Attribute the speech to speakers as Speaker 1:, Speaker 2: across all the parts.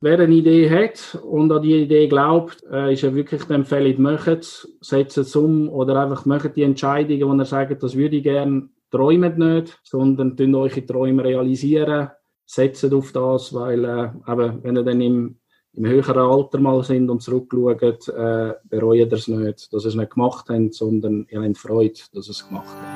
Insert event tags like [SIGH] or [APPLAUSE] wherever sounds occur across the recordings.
Speaker 1: Wer eine Idee hat und an die Idee glaubt, äh, ist ja wirklich die Empfehlung, macht es, setzt es um oder einfach macht die Entscheidungen, wo ihr sagt, das würde ich gerne, träumt nicht, sondern tun eure Träume realisieren, setzt auf das, weil äh, eben, wenn ihr dann im, im höheren Alter mal sind und zurückschaut, äh, bereut ihr es nicht, dass ihr es nicht gemacht habt, sondern ihr habt Freude, dass ihr es gemacht habt.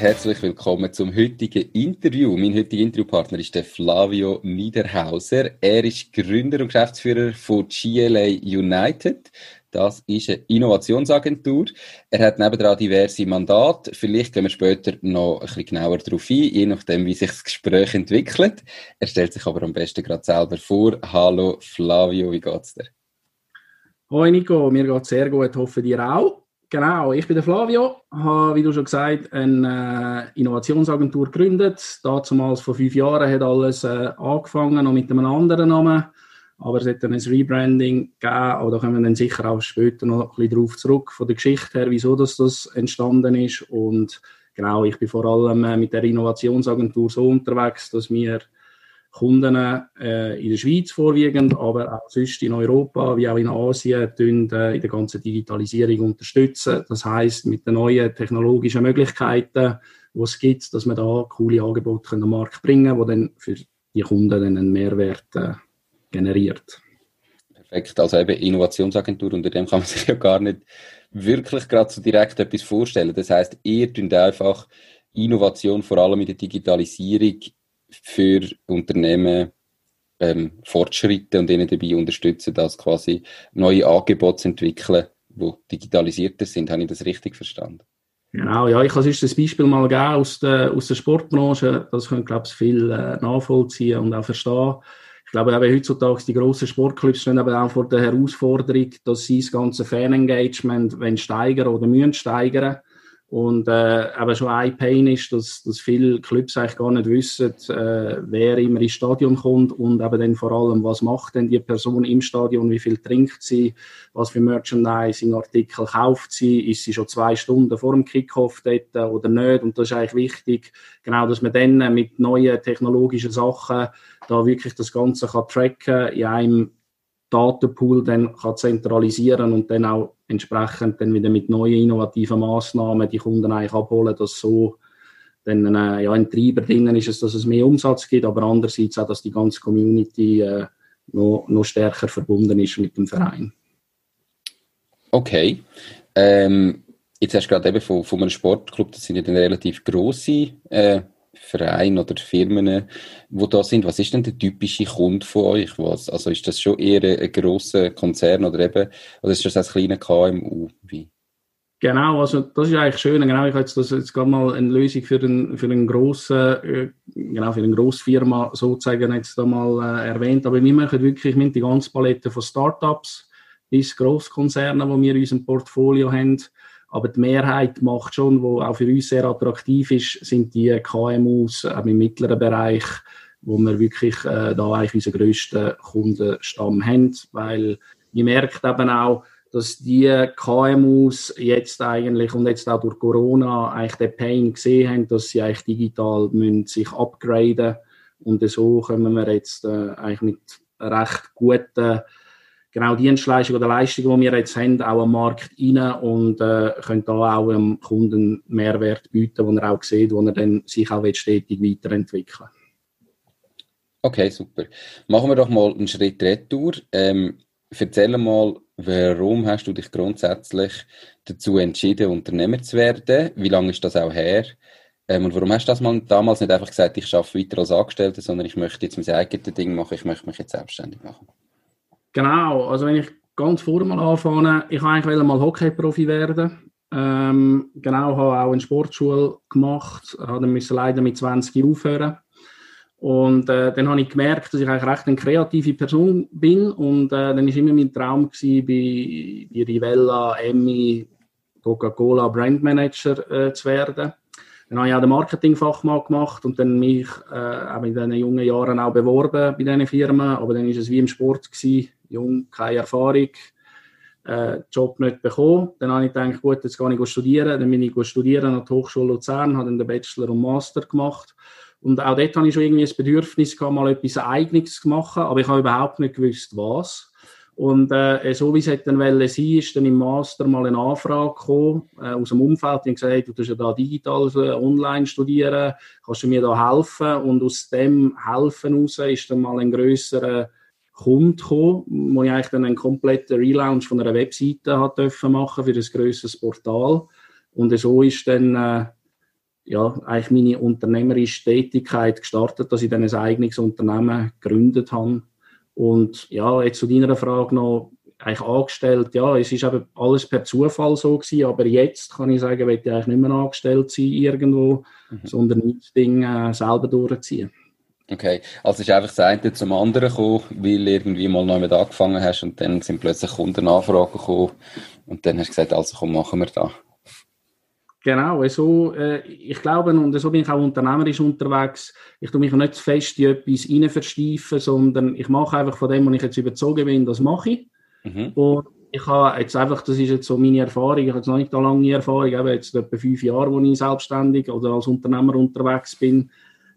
Speaker 2: Herzlich willkommen zum heutigen Interview. Mein heutiger Interviewpartner ist der Flavio Niederhauser. Er ist Gründer und Geschäftsführer von GLA United. Das ist eine Innovationsagentur. Er hat nebenan diverse Mandate. Vielleicht gehen wir später noch ein bisschen genauer darauf ein, je nachdem, wie sich das Gespräch entwickelt. Er stellt sich aber am besten gerade selber vor. Hallo Flavio, wie geht's dir?
Speaker 1: Hoi Nico, mir geht's sehr gut, hoffe dir auch. Genau, ich bin der Flavio, habe, wie du schon gesagt, eine äh, Innovationsagentur gegründet. Damals vor fünf Jahren hat alles äh, angefangen, noch mit einem anderen Namen. Aber es hat dann ein Rebranding gegeben, aber da kommen wir dann sicher auch später noch ein bisschen drauf zurück, von der Geschichte her, wieso das, das entstanden ist. Und genau, ich bin vor allem äh, mit der Innovationsagentur so unterwegs, dass wir Kunden äh, in der Schweiz vorwiegend, aber auch sonst in Europa wie auch in Asien tun, äh, in der ganzen Digitalisierung unterstützen. Das heißt mit den neuen technologischen Möglichkeiten, die es gibt, dass man da coole Angebote an den Markt bringen können, die dann für die Kunden dann einen Mehrwert äh, generiert.
Speaker 2: Perfekt, also eben Innovationsagentur, unter dem kann man [LAUGHS] sich ja gar nicht wirklich gerade so direkt etwas vorstellen. Das heißt, ihr tut einfach Innovation, vor allem in der Digitalisierung, für Unternehmen ähm, Fortschritte und ihnen dabei unterstützen, dass quasi neue Angebote zu entwickeln, die digitalisierter sind. Habe ich das richtig verstanden?
Speaker 1: Genau, ja, ich kann sonst ein Beispiel mal geben aus der, aus der Sportbranche. Das können, glaube ich, viel äh, nachvollziehen und auch verstehen. Ich glaube, eben heutzutage die grossen Sportclubs stehen eben auch vor der Herausforderung, dass sie das ganze Fanengagement steigern oder müssen steigern und äh, aber schon ein Pain ist, dass, dass viele Clubs eigentlich gar nicht wissen, äh, wer immer ins Stadion kommt und eben dann vor allem, was macht denn die Person im Stadion, wie viel trinkt sie, was für Merchandising-Artikel kauft sie, ist sie schon zwei Stunden vor dem Kickoff dort oder nicht. Und das ist eigentlich wichtig, genau, dass man dann mit neuen technologischen Sachen da wirklich das Ganze kann tracken in einem Datenpool dann kann zentralisieren und dann auch entsprechend dann wieder mit neuen innovativen Maßnahmen die Kunden eigentlich abholen, dass so dann äh, ja, ein Treiber drinnen ist, es, dass es mehr Umsatz gibt, aber andererseits auch, dass die ganze Community äh, noch, noch stärker verbunden ist mit dem Verein.
Speaker 2: Okay. Ähm, jetzt hast du gerade eben von, von einem Sportclub, das sind ja dann relativ grosse äh, Vereine oder Firmen, wo da sind. Was ist denn der typische Kunde von euch? Was, also ist das schon eher ein, ein grosser Konzern oder eben, oder ist das ein kleiner KMU? Wie?
Speaker 1: Genau, also das ist eigentlich schön. Genau, ich habe jetzt, jetzt gerade mal eine Lösung für einen, für einen grossen, äh, genau, für eine grosse Firma sozusagen jetzt da mal äh, erwähnt. Aber wir machen wirklich mit die ganze Palette von Startups bis Grosskonzerne, die wir in unserem Portfolio haben. Aber die Mehrheit macht schon, wo auch für uns sehr attraktiv ist, sind die KMUs auch im mittleren Bereich, wo wir wirklich äh, da eigentlich unseren grössten Kundenstamm haben, weil man merkt eben auch, dass die KMUs jetzt eigentlich und jetzt auch durch Corona eigentlich den Pain gesehen haben, dass sie eigentlich digital müssen sich upgraden. Und so kommen wir jetzt äh, eigentlich mit recht guten genau Dienstleistungen oder Leistungen, die wir jetzt haben, auch am Markt rein und äh, können da auch dem Kunden Mehrwert bieten, den er auch sieht, wo er dann sich auch stetig weiterentwickeln
Speaker 2: Okay, super. Machen wir doch mal einen Schritt retour. Ähm, erzähl mal, warum hast du dich grundsätzlich dazu entschieden, Unternehmer zu werden? Wie lange ist das auch her? Ähm, und warum hast du das mal damals nicht einfach gesagt, ich arbeite weiter als Angestellter, sondern ich möchte jetzt mein eigenes Ding machen, ich möchte mich jetzt selbstständig machen?
Speaker 1: Genau, also wenn ich ganz vorne mal anfange, ich wollte eigentlich mal Hockey-Profi werden. Ähm, genau, habe auch eine Sportschule gemacht, müssen leider mit 20 aufhören. Und äh, dann habe ich gemerkt, dass ich eigentlich recht eine kreative Person bin. Und äh, dann war immer mein Traum, gewesen, bei, bei Rivella, Emmy, Coca-Cola Brand Manager äh, zu werden. Dann habe ich auch den Marketingfachmann gemacht und dann mich äh, in diesen jungen Jahren auch beworben bei diesen Firmen. Aber dann war es wie im Sport gewesen, jung, keine Erfahrung, äh, Job nicht bekommen. Dann habe ich gedacht, gut, jetzt gehe ich studieren. Dann bin ich studieren an der Hochschule Luzern, habe dann den Bachelor und Master gemacht. Und auch dort hatte ich schon irgendwie das Bedürfnis gehabt, mal etwas Eigenes zu machen, aber ich habe überhaupt nicht gewusst, was. Und äh, so wie es dann sein ist dann im Master mal eine Anfrage gekommen, äh, aus dem Umfeld, die haben gesagt, du tust ja da digital äh, online studieren, kannst du mir da helfen? Und aus dem Helfen heraus ist dann mal ein grösserer Kunde gekommen, wo ich eigentlich dann einen kompletten Relaunch von einer Webseite hat dürfen machen für ein grösseres Portal. Und so ist dann äh, ja, eigentlich meine unternehmerische Tätigkeit gestartet, dass ich dann ein eigenes Unternehmen gegründet habe. Und ja, jetzt zu deiner Frage noch, eigentlich angestellt, ja, es ist eben alles per Zufall so gewesen, aber jetzt kann ich sagen, will ich eigentlich nicht mehr angestellt sein irgendwo, mhm. sondern das Ding äh, selber durchziehen.
Speaker 2: Okay, also ist einfach das eine zum anderen gekommen, weil irgendwie mal neu mit angefangen hast und dann sind plötzlich Kundenanfragen gekommen und dann hast du gesagt, also komm, machen wir da.
Speaker 1: Genau, so, äh, ich glaube, und so bin ich auch unternehmerisch unterwegs. Ich tue mich nicht zu fest in etwas rein versteifen, sondern ich mache einfach von dem, wo ich jetzt überzogen bin, das mache ich. Mhm. Und ich habe jetzt einfach, das ist jetzt so meine Erfahrung, ich habe jetzt noch nicht eine lange Erfahrung, eben jetzt etwa fünf Jahre, wo ich selbstständig oder als Unternehmer unterwegs bin,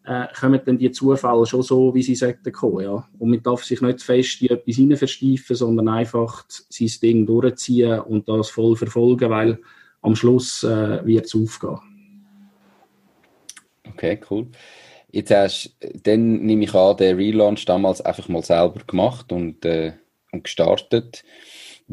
Speaker 1: äh, kommen dann die Zufälle schon so, wie sie sollten kommen, ja. Und man darf sich nicht fest in etwas rein versteifen, sondern einfach sein Ding durchziehen und das voll verfolgen, weil am Schluss äh, wird es aufgehen.
Speaker 2: Okay, cool. Jetzt hast dann nehme ich an, den Relaunch damals einfach mal selber gemacht und, äh, und gestartet.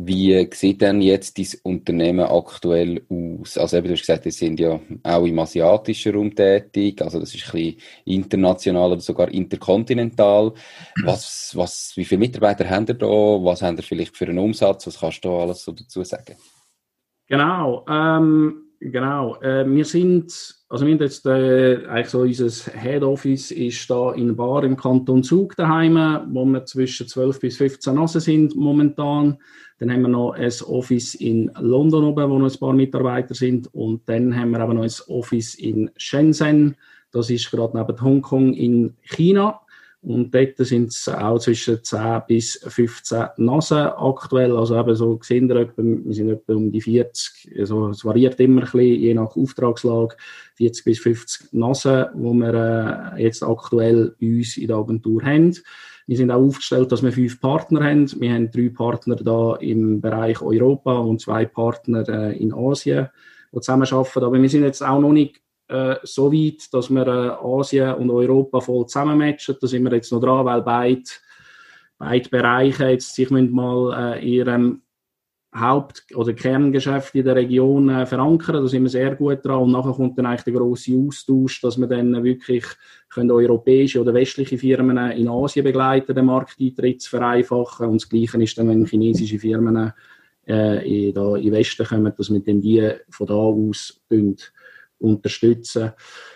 Speaker 2: Wie sieht denn jetzt dein Unternehmen aktuell aus? Also eben, du hast gesagt, wir sind ja auch im asiatischen Raum tätig, also das ist ein bisschen international oder sogar interkontinental. Was, was, wie viele Mitarbeiter haben ihr da? Was haben ihr vielleicht für einen Umsatz? Was kannst du da alles so dazu sagen?
Speaker 1: Genau, ähm, genau. Äh, wir sind, also wir haben jetzt äh, eigentlich so unser Head Office ist da in Bar im Kanton Zug daheim, wo wir zwischen 12 bis 15 Nasen sind momentan. Dann haben wir noch ein Office in London oben, wo noch ein paar Mitarbeiter sind. Und dann haben wir aber noch ein Office in Shenzhen. Das ist gerade neben Hongkong in China. Und dort sind es auch zwischen 10 bis 15 Nasen aktuell. Also eben so gesehen, wir sind etwa um die 40. Also es variiert immer ein bisschen, je nach Auftragslage. 40 bis 50 Nasen, wo wir äh, jetzt aktuell bei uns in der Agentur haben. Wir sind auch aufgestellt, dass wir fünf Partner haben. Wir haben drei Partner da im Bereich Europa und zwei Partner äh, in Asien, die zusammenarbeiten. Aber wir sind jetzt auch noch nicht äh, so weit, dass wir äh, Asien und Europa voll zusammenmatchen. Da sind wir jetzt noch dran, weil beide, beide Bereiche jetzt sich mal äh, ihrem Haupt- oder Kerngeschäft in der Region äh, verankern. Da sind wir sehr gut dran. Und nachher kommt dann eigentlich der grosse Austausch, dass wir dann wirklich können europäische oder westliche Firmen in Asien begleiten, den Markteintritt zu vereinfachen. Und das Gleiche ist dann, wenn chinesische Firmen äh, in, da in Westen kommen, dass wir dann die von da aus unterstützen.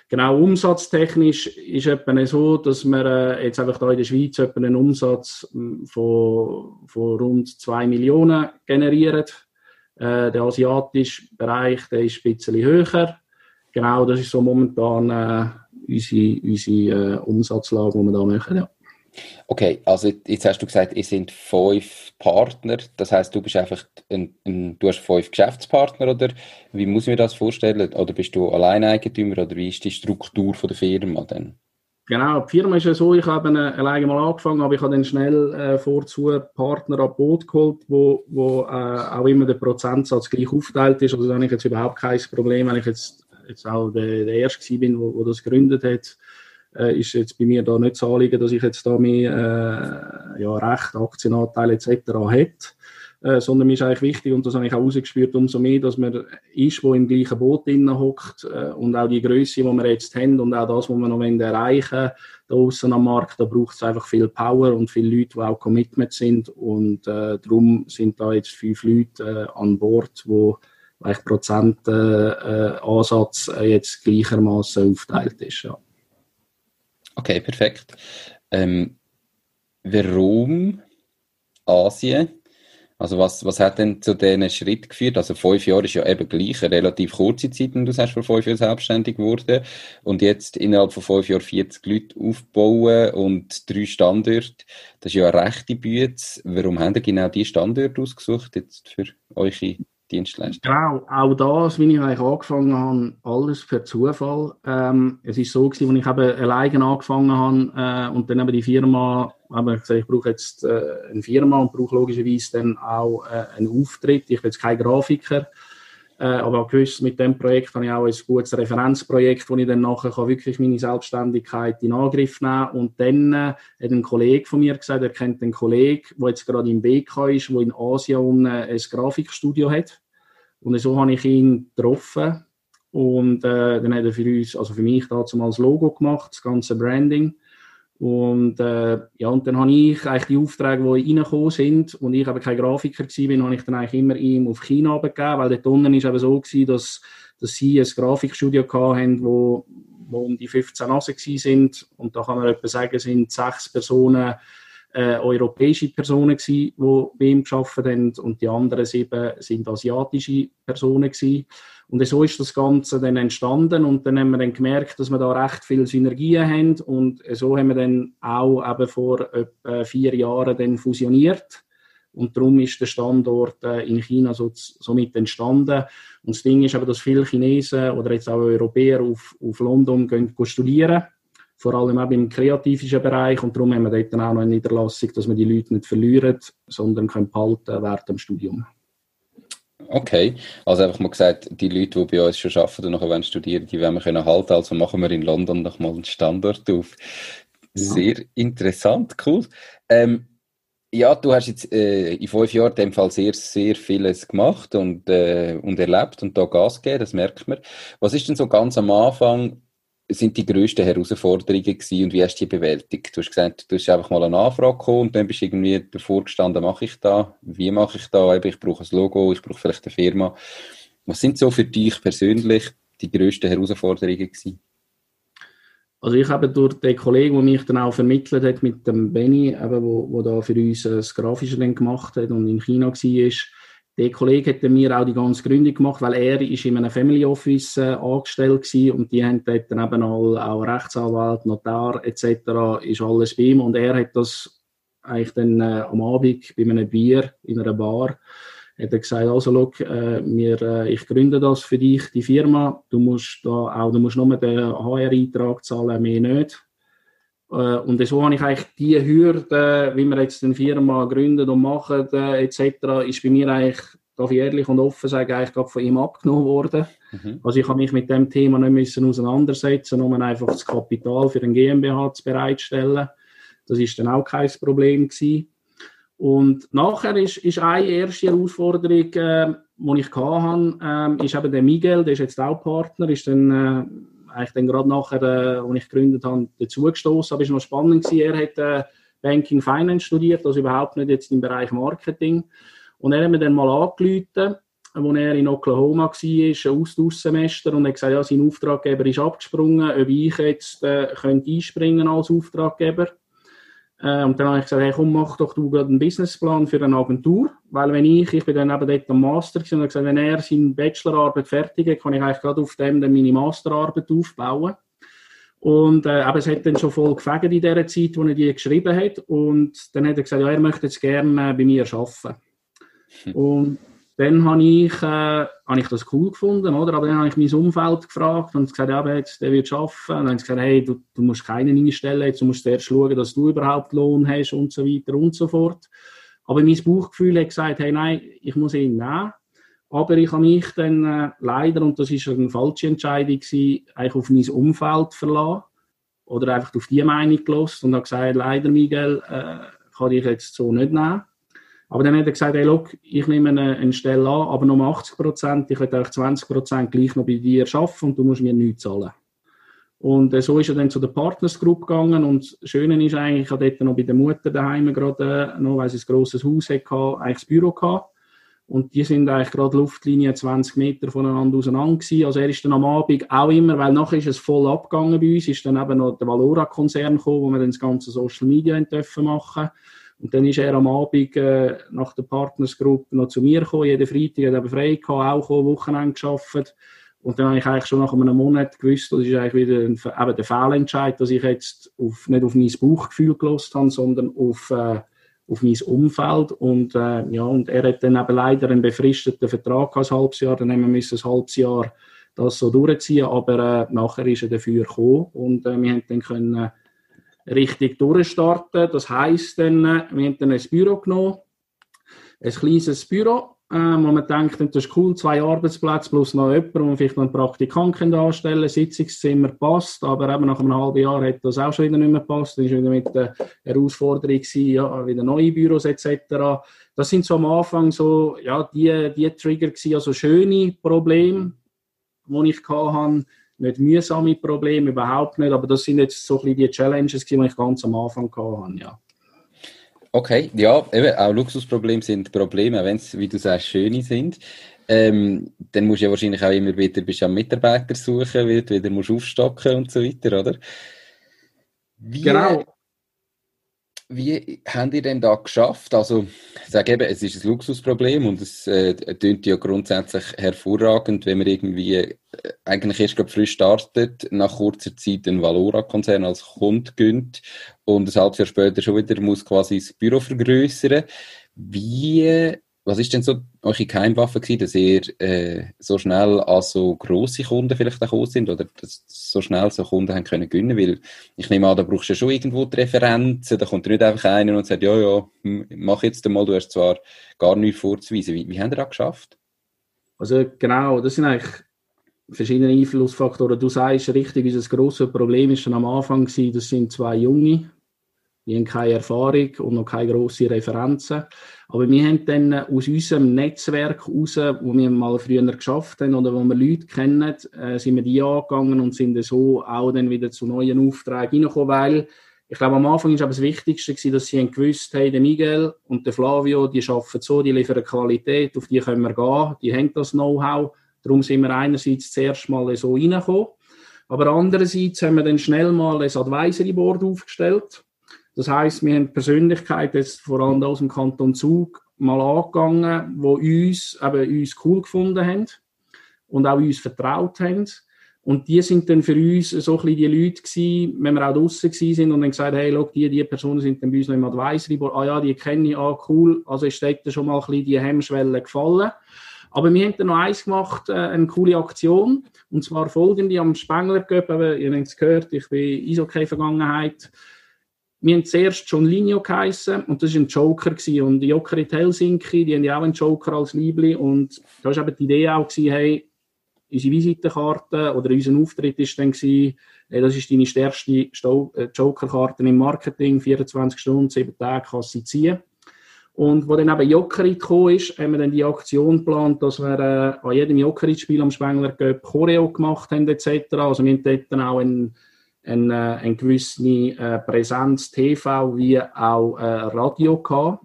Speaker 1: Genau, umsatztechnisch ist es so, dass wir äh, jetzt einfach da in der Schweiz einen Umsatz hm, von, von rund 2 Millionen generieren. Äh, der asiatische Bereich der ist ein bisschen höher. Genau, das ist so momentan äh, unsere, unsere äh, Umsatzlage, die wir da machen. Ja.
Speaker 2: Okay, also jetzt hast du gesagt, ihr sind fünf Partner. Das heißt, du bist einfach ein, ein, du hast fünf Geschäftspartner oder wie muss ich mir das vorstellen? Oder bist du Alleineigentümer oder wie ist die Struktur von der Firma denn?
Speaker 1: Genau, die Firma ist ja so, ich habe alleine mal angefangen, aber ich habe dann schnell äh, vorzu Partner an Boot geholt, wo, wo äh, auch immer der Prozentsatz gleich aufgeteilt ist. Also da habe ich jetzt überhaupt kein Problem, wenn ich jetzt, jetzt auch der, der Erste bin, wo das gegründet hat äh, ist jetzt bei mir da nicht das Anliegen, dass ich jetzt da mehr äh, ja, Recht, Aktienanteile etc. hätte. Äh, sondern mir ist eigentlich wichtig, und das habe ich auch rausgespürt, umso mehr, dass man ist, wo im gleichen Boot drinnen hockt äh, und auch die Größe, die wir jetzt haben und auch das, was wir noch erreichen da außen am Markt, da braucht es einfach viel Power und viele Leute, die auch Commitment sind und äh, darum sind da jetzt fünf Leute äh, an Bord, wo eigentlich Prozentansatz äh, äh, jetzt gleichermaßen aufgeteilt ist. Ja.
Speaker 2: Okay, perfekt. Ähm, warum Asien? Also was, was hat denn zu diesen Schritt geführt? Also fünf Jahre ist ja eben gleich eine relativ kurze Zeit, wenn du sagst, vor fünf Jahren selbstständig geworden. Und jetzt innerhalb von fünf Jahren 40 Leute aufbauen und drei Standorte. Das ist ja eine rechte Bühne. Warum haben ihr genau diese Standorte ausgesucht jetzt für eure Dienstleister.
Speaker 1: Genau, auch das, wie ich eigentlich angefangen habe, alles per Zufall. Ähm, es ist so gewesen, als ich eben alleine angefangen habe äh, und dann eben die Firma, eben gesagt, ich brauche jetzt äh, eine Firma und brauche logischerweise dann auch äh, einen Auftritt. Ich bin jetzt kein Grafiker, äh, aber gewusst, mit dem Projekt habe ich auch ein gutes Referenzprojekt, wo ich dann nachher kann wirklich meine Selbstständigkeit in Angriff nehmen kann. Und dann äh, hat ein Kollege von mir gesagt, er kennt einen Kollegen, der jetzt gerade im BK ist, der in Asien ein Grafikstudio hat. Und so habe ich ihn getroffen. Und äh, dann hat er für uns, also für mich dazu mal das Logo gemacht, das ganze Branding. Und äh, ja, und dann habe ich eigentlich die Aufträge, die reingekommen sind, und ich aber kein Grafiker war, habe ich dann eigentlich immer ihm auf China abgegeben, weil dort unten ist eben so gewesen, dass, dass sie ein Grafikstudio hatten, wo, wo um die 15 Nase sind. Und da kann man etwa sagen, sind sechs Personen äh, europäische Personen gewesen, die bei ihm gearbeitet haben und die anderen sieben sind asiatische Personen gewesen. Und so ist das Ganze dann entstanden und dann haben wir dann gemerkt, dass wir da recht viele Synergien haben und so haben wir dann auch eben vor etwa vier Jahren dann fusioniert und darum ist der Standort äh, in China so, somit entstanden. Und das Ding ist aber, dass viele Chinesen oder jetzt auch Europäer auf, auf London gehen, studieren vor allem auch im kreativen Bereich. Und darum haben wir dort dann auch noch eine Niederlassung, dass wir die Leute nicht verlieren, sondern können behalten während dem Studium.
Speaker 2: Okay, also einfach mal gesagt, die Leute, die bei uns schon arbeiten und nachher studieren, die werden wir können halten. Also machen wir in London nochmal einen Standort auf. Sehr ja. interessant, cool. Ähm, ja, du hast jetzt äh, in fünf Jahren in dem Fall sehr, sehr vieles gemacht und, äh, und erlebt und da Gas gegeben, das merkt man. Was ist denn so ganz am Anfang sind die grössten Herausforderungen gewesen und wie hast du die bewältigt? Du hast gesagt, du hast einfach mal eine Anfrage gekommen und dann bist du irgendwie davor gestanden, mache ich da? Wie mache ich da? Ich brauche ein Logo, ich brauche vielleicht eine Firma. Was sind so für dich persönlich die grössten Herausforderungen gewesen?
Speaker 1: Also ich habe durch den Kollegen, der mich dann auch vermittelt hat mit dem Benny, eben, wo, wo da für uns das Grafische gemacht hat und in China war, der Kollege hat mir auch die ganze Gründung gemacht, weil er ist in einem Family Office äh, angestellt war und die haben dort dann eben all, auch Rechtsanwalt, Notar etc. ist alles bei ihm und er hat das eigentlich dann äh, am Abend bei einem Bier in einer Bar hat er gesagt, also look, äh, wir, äh, ich gründe das für dich, die Firma, du musst da auch, du musst nur den HR-Eintrag zahlen, mehr nicht. Äh, und so habe ich eigentlich die Hürde, wie wir jetzt eine Firma gründen und machen, äh, etc., ist bei mir eigentlich, darf ich ehrlich und offen sagen, eigentlich gerade von ihm abgenommen worden. Mhm. Also ich habe mich mit dem Thema nicht müssen auseinandersetzen, um einfach das Kapital für ein GmbH zu bereitstellen. Das ist dann auch kein Problem gewesen. Und nachher ist, ist eine erste Herausforderung, äh, die ich hatte, äh, ist eben der Miguel, der ist jetzt auch Partner, ist dann äh, eigentlich dann gerade nachher, äh, als ich gegründet habe, dazugestoßen. Aber es war noch spannend. Gewesen. Er hat äh, Banking Finance studiert, also überhaupt nicht jetzt im Bereich Marketing. Und er hat mir dann mal angerufen, als er in Oklahoma war, ein Austauschsemester, und hat gesagt, ja, sein Auftraggeber ist abgesprungen, ob ich jetzt äh, könnte einspringen als Auftraggeber äh, und dann habe ich gesagt, hey, komm, mach doch du gerade einen Businessplan für eine Agentur. Weil wenn ich, ich bin dann eben dort am Master gewesen, und habe gesagt, wenn er seine Bachelorarbeit fertig hat, kann ich eigentlich gerade auf dem dann meine Masterarbeit aufbauen. Und äh, aber es hat dann schon voll gefegt in dieser Zeit, wo er die geschrieben hat. Und dann hat er gesagt, ja, er möchte jetzt gerne äh, bei mir arbeiten. Hm. Und dann habe ich, äh, habe ich das cool gefunden, oder? Aber dann habe ich mein Umfeld gefragt und gesagt, ja, jetzt, der wird arbeiten. Und dann habe ich gesagt, hey, du, du musst keinen einstellen, jetzt, du musst erst schauen, dass du überhaupt Lohn hast und so weiter und so fort. Aber mein Bauchgefühl hat gesagt, hey, nein, ich muss ihn nehmen. Aber ich habe mich dann äh, leider, und das ist eine falsche Entscheidung gewesen, eigentlich auf mein Umfeld verlassen. Oder einfach auf die Meinung gelost und habe gesagt, leider, Miguel, äh, kann ich jetzt so nicht nehmen. Aber dann hat er gesagt, hey, look, ich nehme eine, eine Stelle an, aber nur 80 Prozent, ich werde auch 20 Prozent gleich noch bei dir arbeiten und du musst mir nichts zahlen. Und äh, so ist er dann zu der Partners Group gegangen und das Schöne ist eigentlich, ich hatte dort noch bei der Mutter daheim gerade, äh, noch, weil sie ein grosses Haus hatte, eigentlich das Büro gehabt. Und die sind eigentlich gerade Luftlinie 20 Meter voneinander auseinander gewesen. Also er ist dann am Abend auch immer, weil nachher ist es voll abgegangen bei uns, ist dann eben noch der Valora-Konzern gekommen, wo wir dann das ganze Social Media dürfen machen und dann ist er am Abend äh, nach der Partners Group noch zu mir gekommen, jeden Freitag hat er frei gehabt, auch gekommen, Wochenende gearbeitet. Und dann habe ich eigentlich schon nach einem Monat gewusst, das ist eigentlich wieder ein, eben der Fehlentscheid, dass ich jetzt auf, nicht auf mein Bauchgefühl gelost habe, sondern auf, äh, auf mein Umfeld. Und, äh, ja, und er hat dann eben leider einen befristeten Vertrag als halbes Jahr, dann haben wir ein halbes Jahr das so durchziehen, aber äh, nachher ist er dafür gekommen und äh, wir haben dann können äh, richtig durchstarten. Das heisst dann, wir haben dann ein Büro genommen, ein kleines Büro ähm, wo man denkt, das ist cool, zwei Arbeitsplätze plus noch jemand, wo man vielleicht noch einen Praktikanten anstellen Sitzungszimmer passt, aber eben nach einem halben Jahr hat das auch schon wieder nicht mehr gepasst. Das war wieder mit der Herausforderung, gewesen, ja, wieder neue Büros etc. Das sind so am Anfang so, ja, die, die Trigger gewesen, also schöne Probleme, die ich hatte, nicht mühsame Probleme, überhaupt nicht, aber das sind jetzt so ein bisschen die Challenges, die ich ganz am Anfang hatte, ja.
Speaker 2: Okay, ja, eben, auch Luxusprobleme sind Probleme, wenn es, wie du sagst, schöne sind. Ähm, dann musst du ja wahrscheinlich auch immer wieder bist am Mitarbeiter suchen, weil du wieder musst aufstocken und so weiter, oder?
Speaker 1: Wie, genau.
Speaker 2: Wie habt ihr denn da geschafft? Also, ich sage eben, es ist ein Luxusproblem und es äh, tönt ja grundsätzlich hervorragend, wenn man irgendwie äh, eigentlich erst gerade frisch startet, nach kurzer Zeit den Valora-Konzern als Kunde gönnt und ein halbes Jahr später schon wieder muss quasi das Büro vergrößern. Wie was ist denn so eure Geheimwaffe gewesen, dass ihr äh, so schnell an so grosse Kunden vielleicht gekommen sind oder dass so schnell so Kunden haben können gewinnen? Weil ich nehme an, da brauchst du schon irgendwo die Referenzen, da kommt nicht einfach einer und sagt, ja, ja, mach jetzt einmal, du hast zwar gar nichts vorzuweisen. Wie, wie habt ihr das geschafft?
Speaker 1: Also genau, das sind eigentlich verschiedene Einflussfaktoren. Du sagst richtig, unser grosses Problem ist schon am Anfang das sind zwei Junge, die haben keine Erfahrung und noch keine grossen Referenzen. Aber wir haben dann aus unserem Netzwerk raus, wo wir mal früher geschafft haben oder wo wir Leute kennen, äh, sind wir die angegangen und sind so auch dann wieder zu neuen Aufträgen reingekommen, weil ich glaube, am Anfang war aber das Wichtigste, dass sie gewusst haben, der Miguel und der Flavio, die arbeiten so, die liefern Qualität, auf die können wir gehen, die haben das Know-how. Darum sind wir einerseits zuerst mal so reingekommen. Aber andererseits haben wir dann schnell mal ein Advisory Board aufgestellt das heißt, wir haben Persönlichkeiten jetzt vor allem aus dem Kanton Zug mal angegangen, wo uns eben uns cool gefunden haben und auch uns vertraut haben. Und die sind dann für uns so ein bisschen die Leute gewesen, wenn wir auch draußen sind und dann gesagt, hey, look, die, die Personen sind dann bei uns noch im Advisory Board. Ah ja, die kenne ich, ah cool. Also ist dort schon mal ein bisschen die Hemmschwelle gefallen. Aber wir haben dann noch eins gemacht, äh, eine coole Aktion. Und zwar folgende am Spengler Cup, ihr habt es gehört, ich bin Eishockey-Vergangenheit wir haben zuerst schon Linio geheissen und das war ein Joker. Gewesen. Und die Joker in Helsinki, die haben ja auch einen Joker als Liebling. Und da war eben die Idee auch, gewesen, hey, unsere Visitenkarte oder unser Auftritt war dann, gewesen, hey, das ist deine stärkste äh, Jokerkarte im Marketing, 24 Stunden, 7 Tage kannst du sie ziehen. Und wo dann eben Jokerit gekommen ist, haben wir dann die Aktion geplant, dass wir äh, an jedem Jokerit-Spiel am Spengler Choreo gemacht haben etc. Also wir haben dort dann auch einen eine gewisse äh, Präsenz TV wie auch Radio gehabt.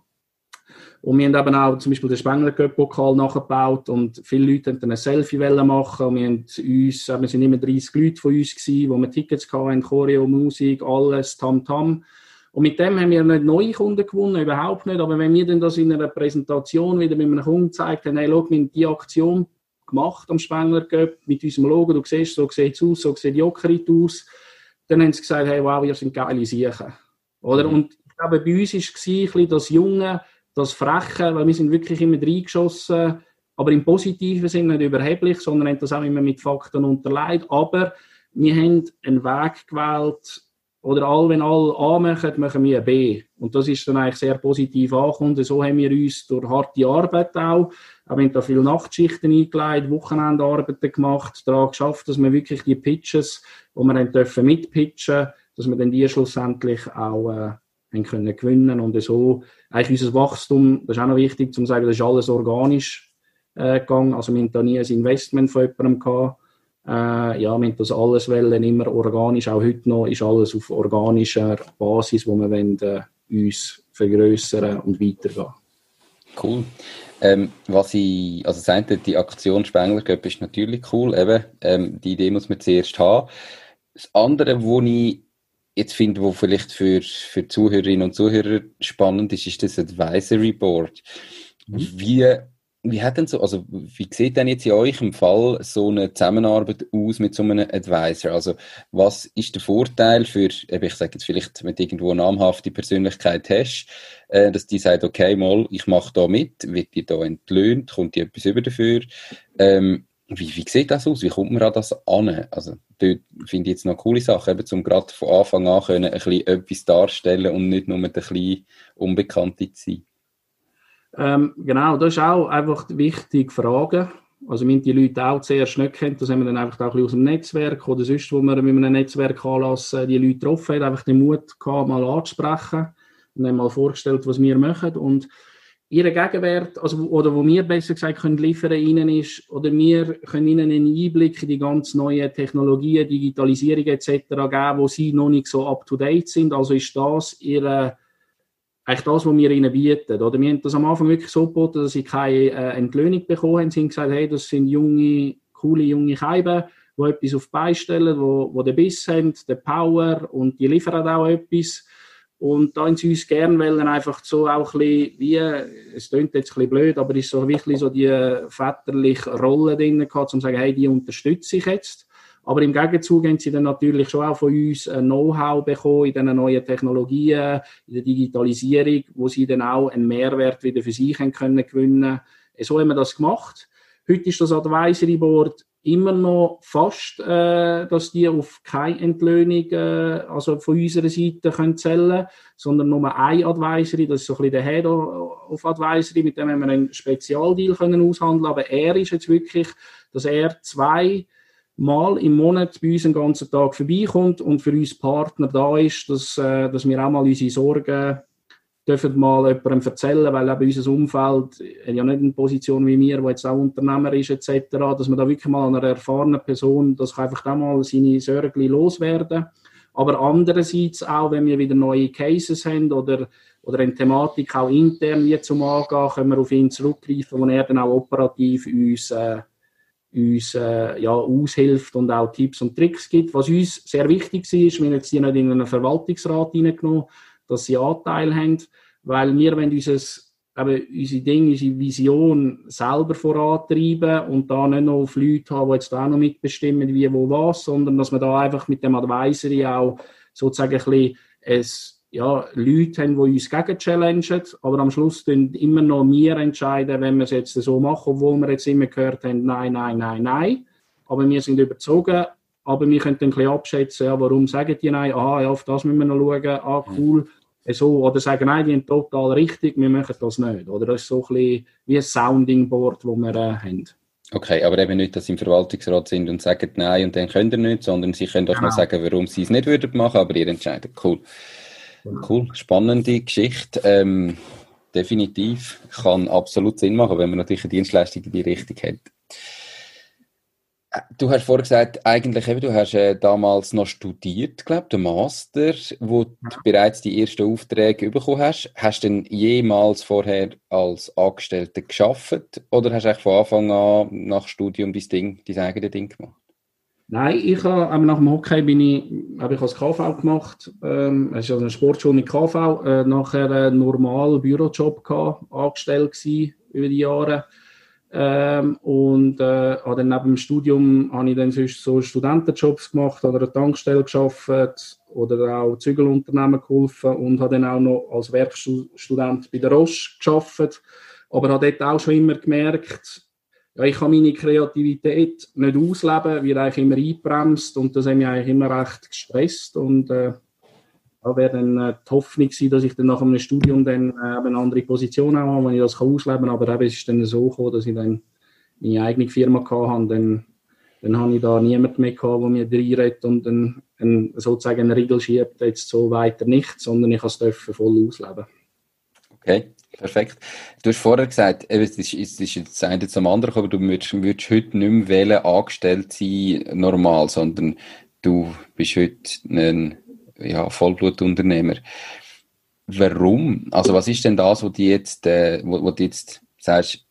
Speaker 1: Und wir haben eben auch zum Beispiel den Spengler Cup-Pokal nachgebaut und viele Leute wollten ein Selfie machen. Und wir, haben uns, äh, wir sind immer 30 Leute von uns gewesen, wo wir Tickets hatten, Choreo, Musik, alles, Tam-Tam. Und mit dem haben wir nicht neue Kunden gewonnen, überhaupt nicht. Aber wenn wir dann das in einer Präsentation wieder mit einem Kunden gezeigt haben, hey, schau, wir die Aktion gemacht am Spengler Cup mit unserem Logo, du siehst, so sieht es aus, so sieht Jokerit aus dann haben sie gesagt, hey, wow, wir sind geile Siechen. Oder? Mhm. Und ich glaube, bei uns war es ein bisschen das Junge, das Freche, weil wir sind wirklich immer reingeschossen, aber im positiven Sinne nicht überheblich, sondern haben das auch immer mit Fakten unterlegt. Aber wir haben einen Weg gewählt, oder all, wenn alle A machen, machen wir B. Und das ist dann eigentlich sehr positiv angekommen. So haben wir uns durch harte Arbeit auch, auch wenn da viele Nachtschichten eingelegt, Wochenendarbeiten gemacht, daran geschafft, dass wir wirklich die Pitches, die wir dann dürfen mitpitchen, dass wir dann die schlussendlich auch äh, haben können gewinnen und so eigentlich unser Wachstum, das ist auch noch wichtig zu sagen, das ist alles organisch äh, gegangen, also wir haben da nie ein Investment von jemandem gehabt, äh, ja, wir das alles wollen, immer organisch, auch heute noch ist alles auf organischer Basis, wo wir wollen, äh, uns vergrößern und weitergehen.
Speaker 2: Cool. Ähm, was ich, also das eine, die Aktion Spengler ist natürlich cool, eben, ähm, die Idee muss man zuerst haben. Das andere, wo ich jetzt finde, wo vielleicht für, für Zuhörerinnen und Zuhörer spannend ist, ist das Advisory Board. Mhm. Wie, wie hat denn so, also wie sieht denn jetzt in eurem Fall so eine Zusammenarbeit aus mit so einem Advisor? Also was ist der Vorteil für, ich sage jetzt vielleicht, wenn du irgendwo eine namhafte Persönlichkeit hast, äh, dass die sagt, okay, mal, ich mache da mit, wird die da entlöhnt, kommt die etwas über dafür? Ähm, wie, wie sieht das aus? Wie kommt man an das an? Also, dort finde ich jetzt noch coole Sachen, eben, um gerade von Anfang an können, ein bisschen etwas darstellen und nicht nur ein bisschen Unbekannte zu sein.
Speaker 1: Ähm, genau, das ist auch einfach wichtig, Fragen. Also, wenn die Leute auch zuerst nicht kennen, das haben wir dann einfach auch ein aus dem Netzwerk oder sonst, wo wir mit einem Netzwerk anlassen, die Leute getroffen haben, einfach den Mut gehabt, mal anzusprechen und dann mal vorgestellt, was wir machen. Und Ihr Gegenwert, also, oder wo wir besser gesagt können liefern ihnen ist, oder wir können ihnen einen Einblick in die ganz neuen Technologien, Digitalisierung etc. geben, wo sie noch nicht so up-to-date sind. Also ist das ihre, eigentlich das, was wir ihnen bieten. Oder wir haben das am Anfang wirklich so geboten, dass sie keine äh, Entlöhnung bekommen haben. Sie haben gesagt, hey, das sind junge, coole junge Keiben, die etwas auf die Beine stellen, die, die den Biss haben, den Power und die liefern auch etwas. Und da haben sie uns gerne wollen, einfach so auch ein bisschen, wie, es klingt jetzt ein bisschen blöd, aber ist so wirklich so die väterliche Rolle drin gehabt, um zu sagen, hey, die unterstütze ich jetzt. Aber im Gegenzug haben sie dann natürlich schon auch von uns ein Know-how bekommen in den neuen Technologien, in der Digitalisierung, wo sie dann auch einen Mehrwert wieder für sich haben können gewinnen. So haben wir das gemacht. Heute ist das Advisory Board immer noch fast, äh, dass die auf keine Entlöhnung äh, also von unserer Seite können zählen sondern nur ein Advisory, das ist so ein bisschen der Head of Advisory, mit dem haben wir einen Spezialdeal können aushandeln aber er ist jetzt wirklich, dass er zwei Mal im Monat bei uns einen ganzen Tag vorbeikommt und für uns Partner da ist, dass, äh, dass wir auch mal unsere Sorgen dürfen mal jemandem erzählen, weil eben unser Umfeld ja nicht eine Position wie mir, wo jetzt auch Unternehmer ist etc., dass man da wirklich mal einer erfahrenen Person, das kann einfach da mal seine Sorgen loswerden. Aber andererseits auch, wenn wir wieder neue Cases haben oder, oder eine Thematik auch intern wie zum Angehen, können wir auf ihn zurückgreifen, wo er dann auch operativ uns, äh, uns äh, ja, aushilft und auch Tipps und Tricks gibt. Was uns sehr wichtig ist, wir haben hier nicht in einen Verwaltungsrat hineingenommen, dass sie Anteil haben, weil wir wenn dieses eben unsere Dinge, unsere Vision selber vorantreiben und da nicht noch auf Leute haben, die jetzt auch noch mitbestimmen, wie, wo, was, sondern dass wir da einfach mit dem Advisory auch sozusagen ein bisschen ja, Leute haben, die uns gegen challengen, aber am Schluss dann immer noch wir entscheiden, wenn wir es jetzt so machen, obwohl wir jetzt immer gehört haben, nein, nein, nein, nein. Aber wir sind überzogen, aber wir können dann ein bisschen abschätzen, ja, warum sagen die nein, aha, ja, auf das müssen wir noch schauen, ah, cool, so, oder sagen, nein, die sind total richtig, wir machen das nicht. Oder das ist so ein bisschen wie ein Sounding Board, das wir äh, haben.
Speaker 2: Okay, aber eben nicht, dass sie im Verwaltungsrat sind und sagen nein und dann können ihr nicht, sondern sie können auch genau. mal sagen, warum sie es nicht würden machen, aber ihr entscheidet. Cool. Cool, spannende Geschichte. Ähm, definitiv kann absolut Sinn machen, wenn man natürlich eine Dienstleistung in die Richtung hat. Du hast vorhin gesagt, eigentlich eben, du hast äh, damals noch studiert, glaube den Master, wo du bereits die ersten Aufträge bekommen hast. Hast du denn jemals vorher als Angestellter geschafft oder hast du von Anfang an nach Studium dein Ding, dein eigenes Ding gemacht?
Speaker 1: Nein, ich habe nach dem Hockey bin ich, habe ich als KV gemacht. Ähm, es ist also eine Sportschule mit KV. Äh, nachher einen normalen Bürojob gehabt, angestellt gewesen über die Jahre. Ähm, und äh, dann neben dem Studium habe ich dann sonst so Studentenjobs gemacht oder eine Tankstelle geschafft oder auch Zügelunternehmen geholfen und habe dann auch noch als Werkstudent bei der Roche geschafft. Aber habe dort auch schon immer gemerkt, ja, ich kann meine Kreativität nicht ausleben, wird eigentlich immer eingebremst und das hat mich eigentlich immer recht gestresst und äh, da wäre dann äh, die Hoffnung gewesen, dass ich dann nach einem Studium dann äh, eine andere Position habe, wo ich das kann ausleben kann. Aber eben, es ist dann so gekommen, dass ich dann meine eigene Firma hatte. Dann, dann habe ich da niemanden mehr gehabt, der mir reinredet und dann ein, sozusagen einen Riegel schiebt, jetzt so weiter nicht, sondern ich kann es voll ausleben.
Speaker 2: Okay. Perfekt. Du hast vorher gesagt, es ist, es ist jetzt ein zum anderen, aber du würdest, würdest heute nicht mehr wählen, angestellt sein, normal, sondern du bist heute ein ja, Vollblutunternehmer. Warum? Also was ist denn das, wo du jetzt, äh, wo, wo du jetzt sagst,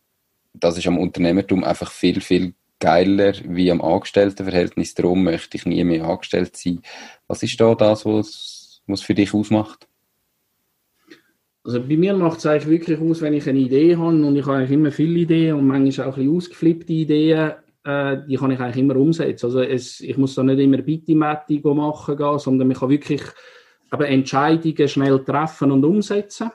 Speaker 2: das ist am Unternehmertum einfach viel, viel geiler wie am Angestelltenverhältnis. Darum möchte ich nie mehr angestellt sein. Was ist da das, was es für dich ausmacht?
Speaker 1: Also bei mir macht es eigentlich wirklich aus, wenn ich eine Idee habe und ich habe eigentlich immer viele Ideen und manchmal auch ein bisschen ausgeflippte Ideen, äh, die kann ich eigentlich immer umsetzen. Also es, ich muss da nicht immer Bitte-Matti machen gehen, sondern ich kann wirklich aber Entscheidungen schnell treffen und umsetzen.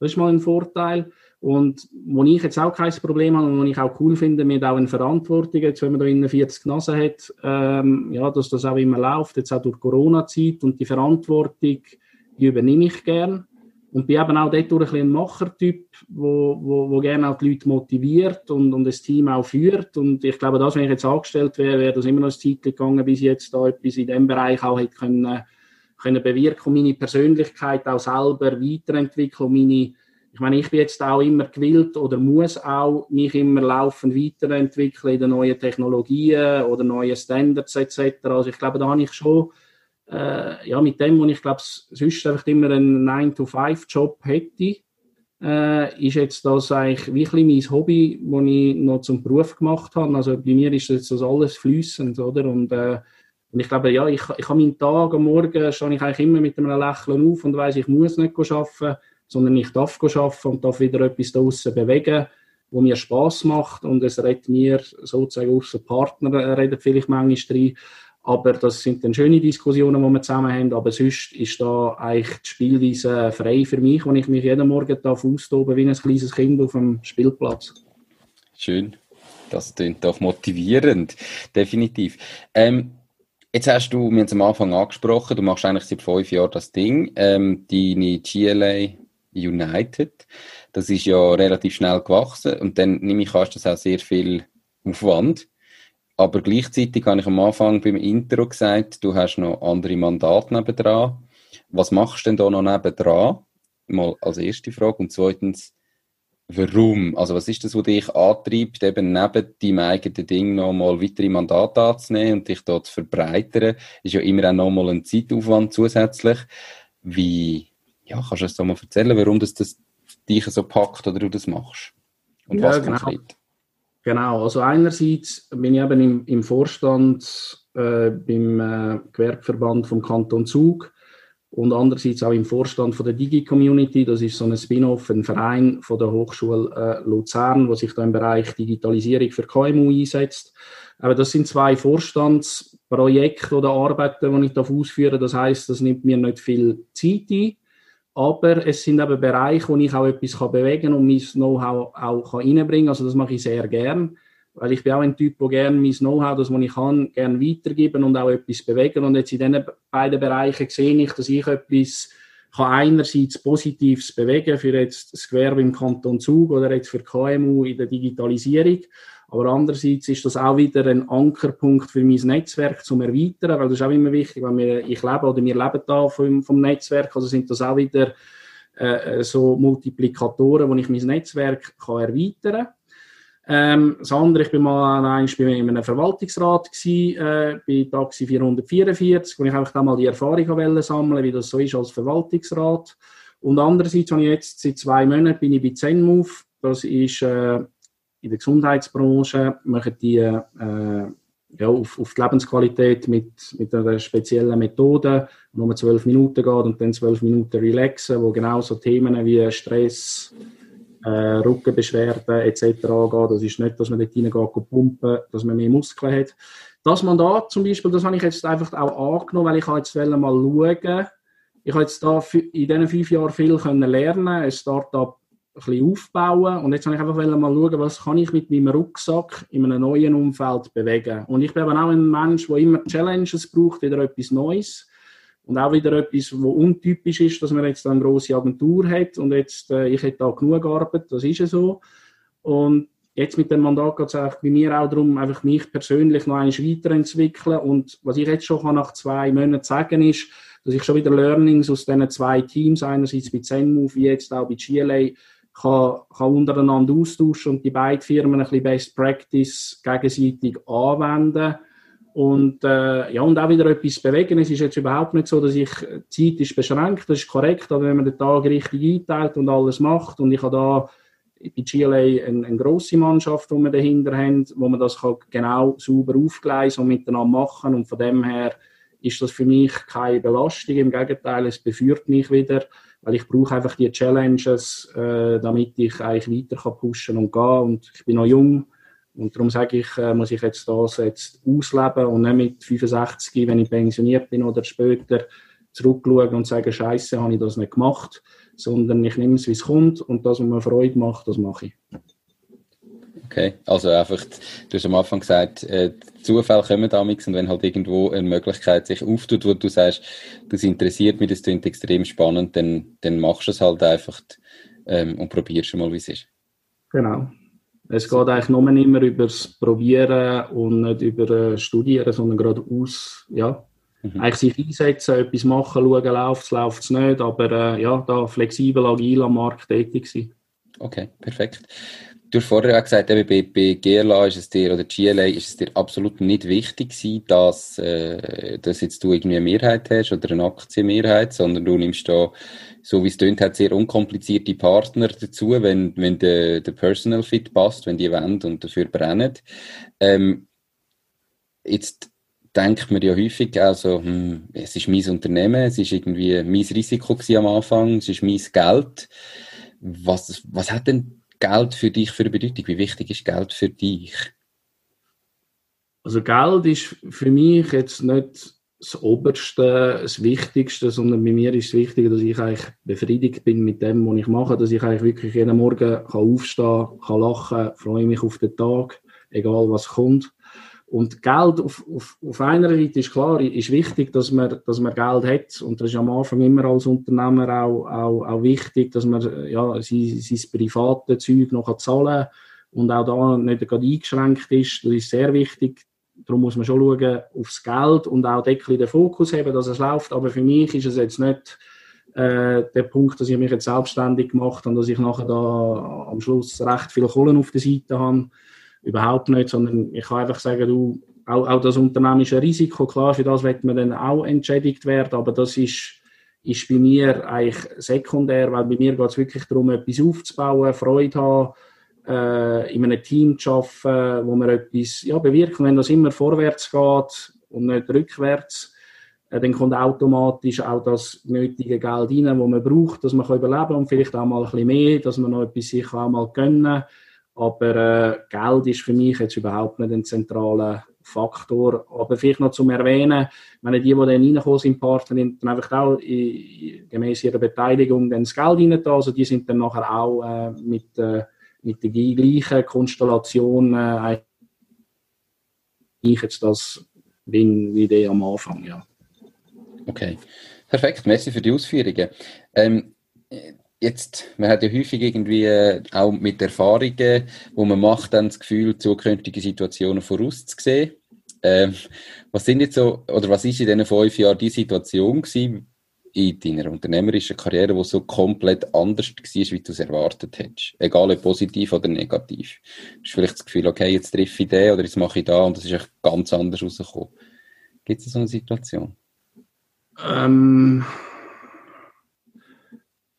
Speaker 1: Das ist mal ein Vorteil. Und wo ich jetzt auch kein Problem habe und wo ich auch cool finde, mit auch eine Verantwortung, jetzt wenn man da in 40 Nasen hat, ähm, ja, dass das auch immer läuft, jetzt auch durch Corona-Zeit und die Verantwortung, die übernehme ich gern. Und bin eben auch dort ein, ein Machertyp, wo, wo, wo gerne auch die Leute motiviert und, und das Team auch führt. Und ich glaube, das, wenn ich jetzt angestellt wäre, wäre das immer noch eine Zeit gegangen, bis ich jetzt da etwas in dem Bereich auch hätte können, können bewirken und meine Persönlichkeit auch selber weiterentwickeln meine ich meine, ich bin jetzt auch immer gewillt oder muss auch mich immer laufend weiterentwickeln in den neuen Technologien oder neuen Standards etc. Also ich glaube, da habe ich schon, äh, ja, mit dem, wo ich glaube, sonst einfach immer einen 9-to-5-Job hätte, äh, ist jetzt das eigentlich wirklich mein Hobby, das ich noch zum Beruf gemacht habe. Also bei mir ist jetzt das alles fließend, oder? Und, äh, und ich glaube, ja, ich, ich habe meinen Tag am Morgen, stehe ich eigentlich immer mit einem Lächeln auf und weiß, ich muss nicht arbeiten sondern ich darf arbeiten und darf wieder etwas draussen bewegen, wo mir Spaß macht und es redet mir sozusagen außer Partner, äh, redet vielleicht manchmal rein, aber das sind dann schöne Diskussionen, die wir zusammen haben, aber sonst ist da eigentlich die Spielweise frei für mich, wenn ich mich jeden Morgen darf austoben wie ein kleines Kind auf dem Spielplatz.
Speaker 2: Schön. Das klingt doch motivierend, definitiv. Ähm, Jetzt hast du, wir haben es am Anfang angesprochen, du machst eigentlich seit fünf Jahren das Ding, ähm, deine GLA United. Das ist ja relativ schnell gewachsen und dann nehme ich an, ist das auch sehr viel Aufwand. Aber gleichzeitig habe ich am Anfang beim Intro gesagt, du hast noch andere Mandate nebendran. Was machst du denn da noch nebendran? Mal als erste Frage. Und zweitens, warum? Also was ist das, was dich antreibt, eben neben deinem eigenen Ding noch mal weitere Mandate anzunehmen und dich dort zu verbreitern? Ist ja immer auch noch mal ein Zeitaufwand zusätzlich. Wie, ja, kannst du uns da mal erzählen, warum das, das dich so packt oder du das machst?
Speaker 1: Und ja, was genau. konkret? Genau, also einerseits bin ich eben im, im Vorstand äh, beim äh, Gewerbeverband vom Kanton Zug und andererseits auch im Vorstand von der Digi-Community. Das ist so ein Spin-off, ein Verein von der Hochschule äh, Luzern, der sich da im Bereich Digitalisierung für KMU einsetzt. Aber das sind zwei Vorstandsprojekte oder Arbeiten, die ich da ausführe. Das heißt, das nimmt mir nicht viel Zeit ein. Aber es sind eben Bereiche, wo ich auch etwas bewegen kann und mein Know-how auch reinbringen kann. Also das mache ich sehr gern. Weil ich bin auch ein Typ, der gerne mein Know-how, das was ich kann, gerne weitergeben und auch etwas bewegen. Und jetzt in diesen beiden Bereichen sehe ich, dass ich etwas kann einerseits Positives bewegen für jetzt das Gewerbe im Kanton Zug oder jetzt für KMU in der Digitalisierung. Aber andererseits ist das auch wieder ein Ankerpunkt für mein Netzwerk zum Erweitern, weil das ist auch immer wichtig, wenn wir, ich lebe oder wir leben da vom, vom Netzwerk, also sind das auch wieder äh, so Multiplikatoren, wo ich mein Netzwerk kann erweitern kann. Ähm, das andere, ich bin mal einmal bei einem Verwaltungsrat gewesen, äh, bei Taxi 444, wo ich einfach mal die Erfahrung sammeln wie das so ist als Verwaltungsrat. Und andererseits habe ich jetzt seit zwei Monaten bin ich bei ZenMove. Das ist äh, in der Gesundheitsbranche machen die äh, ja, auf, auf, die Lebensqualität mit, mit einer speziellen Methode, wo man zwölf Minuten geht und dann zwölf Minuten relaxen, wo genau so Themen wie Stress, äh, Rückenbeschwerden etc. angeht. Das ist nicht, dass man dort reingeht pumpen, dass man mehr Muskeln hat. Das Mandat zum Beispiel, das habe ich jetzt einfach auch angenommen, weil ich jetzt mal schauen ich habe jetzt da in diesen fünf Jahren viel können lernen, ein Startup bisschen aufbauen. Und jetzt habe ich einfach mal schauen, was kann ich mit meinem Rucksack in einem neuen Umfeld bewegen. Und ich bin aber auch ein Mensch, der immer Challenges braucht, wieder etwas Neues. Und auch wieder etwas, was untypisch ist, dass man jetzt eine grosse Agentur hat und jetzt, äh, ich hätte da genug Arbeit, das ist ja so. Und jetzt mit dem Mandat geht es eigentlich bei mir auch darum, einfach mich persönlich noch einmal weiterentwickeln. Und was ich jetzt schon nach zwei Monaten sagen ist, dass ich schon wieder Learnings aus diesen zwei Teams, einerseits bei ZenMove, wie jetzt auch bei GLA, kann, kann untereinander austauschen und die beiden Firmen ein bisschen Best Practice gegenseitig anwenden. Und, äh, ja, und auch wieder etwas bewegen. Es ist jetzt überhaupt nicht so, dass ich, die Zeit ist beschränkt, das ist korrekt, aber wenn man den Tag richtig einteilt und alles macht und ich habe da bei GLA eine, eine grosse Mannschaft, die wir dahinter haben, wo man das kann genau sauber aufgleisen und miteinander machen. Und von dem her ist das für mich keine Belastung, im Gegenteil, es beführt mich wieder, weil ich brauche einfach die Challenges, äh, damit ich eigentlich weiter kann pushen und gehen. Und ich bin noch jung. Und darum sage ich, äh, muss ich jetzt das jetzt ausleben und nicht mit 65, wenn ich pensioniert bin oder später, zurückschauen und sagen, Scheiße, habe ich das nicht gemacht, sondern ich nehme es, wie es kommt. Und das, was mir Freude macht, das mache ich.
Speaker 2: Okay, also einfach, du hast am Anfang gesagt, äh, Zufälle kommen damals und wenn halt irgendwo eine Möglichkeit sich auftut, wo du sagst, das interessiert mich, das klingt extrem spannend, dann, dann machst du es halt einfach ähm, und probierst schon mal, wie es ist.
Speaker 1: Genau. Es geht eigentlich nur nicht mehr über das Probieren und nicht über äh, Studieren, sondern gerade aus, ja, mhm. eigentlich sich einsetzen, etwas machen, schauen, läuft es, läuft es nicht, aber äh, ja, da flexibel, agil am Markt tätig sein.
Speaker 2: Okay, perfekt. Du hast vorher auch gesagt, eben bei, bei GLA ist es dir, oder GLA ist es dir absolut nicht wichtig gewesen, dass, äh, dass jetzt du irgendwie eine Mehrheit hast oder eine Aktienmehrheit, sondern du nimmst da, so wie es tönt, hat sehr unkomplizierte Partner dazu, wenn, wenn der, der Personal Fit passt, wenn die wollen und dafür brennen. Ähm, jetzt denkt man ja häufig, also, hm, es ist mein Unternehmen, es ist irgendwie mein Risiko am Anfang, es ist mein Geld. Was, was hat denn Geld für dich für eine Bedeutung? Wie wichtig ist Geld für dich?
Speaker 1: Also Geld ist für mich jetzt nicht das Oberste, das Wichtigste, sondern bei mir ist es wichtig, dass ich eigentlich befriedigt bin mit dem, was ich mache, dass ich eigentlich wirklich jeden Morgen kann aufstehen kann, lachen, freue mich auf den Tag, egal was kommt. Und Geld auf, auf, auf einer Seite ist klar, ist wichtig, dass man, dass man Geld hat. Und das ist am Anfang immer als Unternehmer auch, auch, auch wichtig, dass man ja, sein, sein private Zeug noch zahlen kann und auch da nicht gerade eingeschränkt ist. Das ist sehr wichtig. Darum muss man schon schauen aufs Geld und auch wirklich den Fokus haben, dass es läuft. Aber für mich ist es jetzt nicht äh, der Punkt, dass ich mich jetzt selbstständig gemacht habe und dass ich nachher da am Schluss recht viele Kohlen auf der Seite habe Überhaupt nicht, sondern ich kann einfach sagen, du, auch, auch das unternehmerische Risiko, klar, für das wird man dann auch entschädigt werden, aber das ist, ist bei mir eigentlich sekundär, weil bei mir geht es wirklich darum, etwas aufzubauen, Freude haben, äh, in einem Team zu arbeiten, wo man etwas ja, bewirken. Wenn das immer vorwärts geht und nicht rückwärts, äh, dann kommt automatisch auch das nötige Geld rein, das man braucht, dass man überleben kann und vielleicht auch mal ein bisschen mehr, dass man noch etwas sich auch mal gönnen kann aber äh, Geld ist für mich jetzt überhaupt nicht ein zentraler Faktor. Aber vielleicht noch zum Erwähnen, wenn die, die dann reinkommen sind, Partner, dann einfach auch gemäß ihrer Beteiligung dann das Geld rein. Also die sind dann nachher auch äh, mit, äh, mit der gleichen Konstellation äh, ich jetzt das bin wie der am Anfang, ja.
Speaker 2: Okay, perfekt. Merci für die Ausführungen. Ähm, jetzt, man hat ja häufig irgendwie äh, auch mit Erfahrungen, wo man macht, dann das Gefühl, zukünftige Situationen vorauszusehen. Ähm, was sind jetzt so, oder was ist in diesen fünf Jahren die Situation gewesen in deiner unternehmerischen Karriere, die so komplett anders war, wie du es erwartet hättest? Egal ob positiv oder negativ. Du hast vielleicht das Gefühl, okay, jetzt treffe ich den oder jetzt mache ich da und das ist echt ganz anders rausgekommen. Gibt es so eine Situation?
Speaker 1: Ähm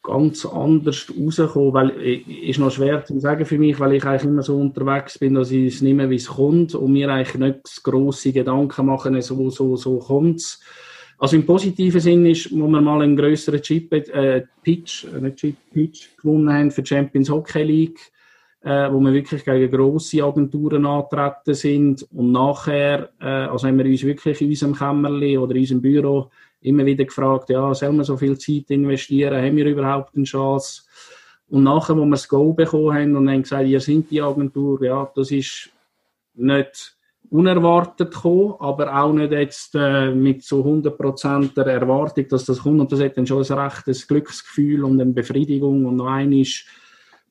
Speaker 1: ganz anders rauskommen, weil äh, ist noch schwer zu sagen für mich, weil ich eigentlich immer so unterwegs bin, dass ich es nicht mehr, wie es kommt und mir eigentlich nicht grosse Gedanken machen, so, so, so kommt es. Also im positiven Sinn ist, wo wir mal einen grösseren Chip, äh, Pitch, äh, nicht Pitch gewonnen haben für die Champions Hockey League, äh, wo wir wirklich gegen grosse Agenturen antreten sind und nachher, äh, also haben wir uns wirklich in unserem Kämmerli oder in unserem Büro immer wieder gefragt, ja, sollen wir so viel Zeit investieren, haben wir überhaupt eine Chance? Und nachher, wo wir das Go bekommen haben und haben gesagt, ihr seid die Agentur, ja, das ist nicht unerwartet gekommen, aber auch nicht jetzt äh, mit so 100% der Erwartung, dass das kommt. Und das hat dann schon ein rechtes Glücksgefühl und eine Befriedigung und noch einmal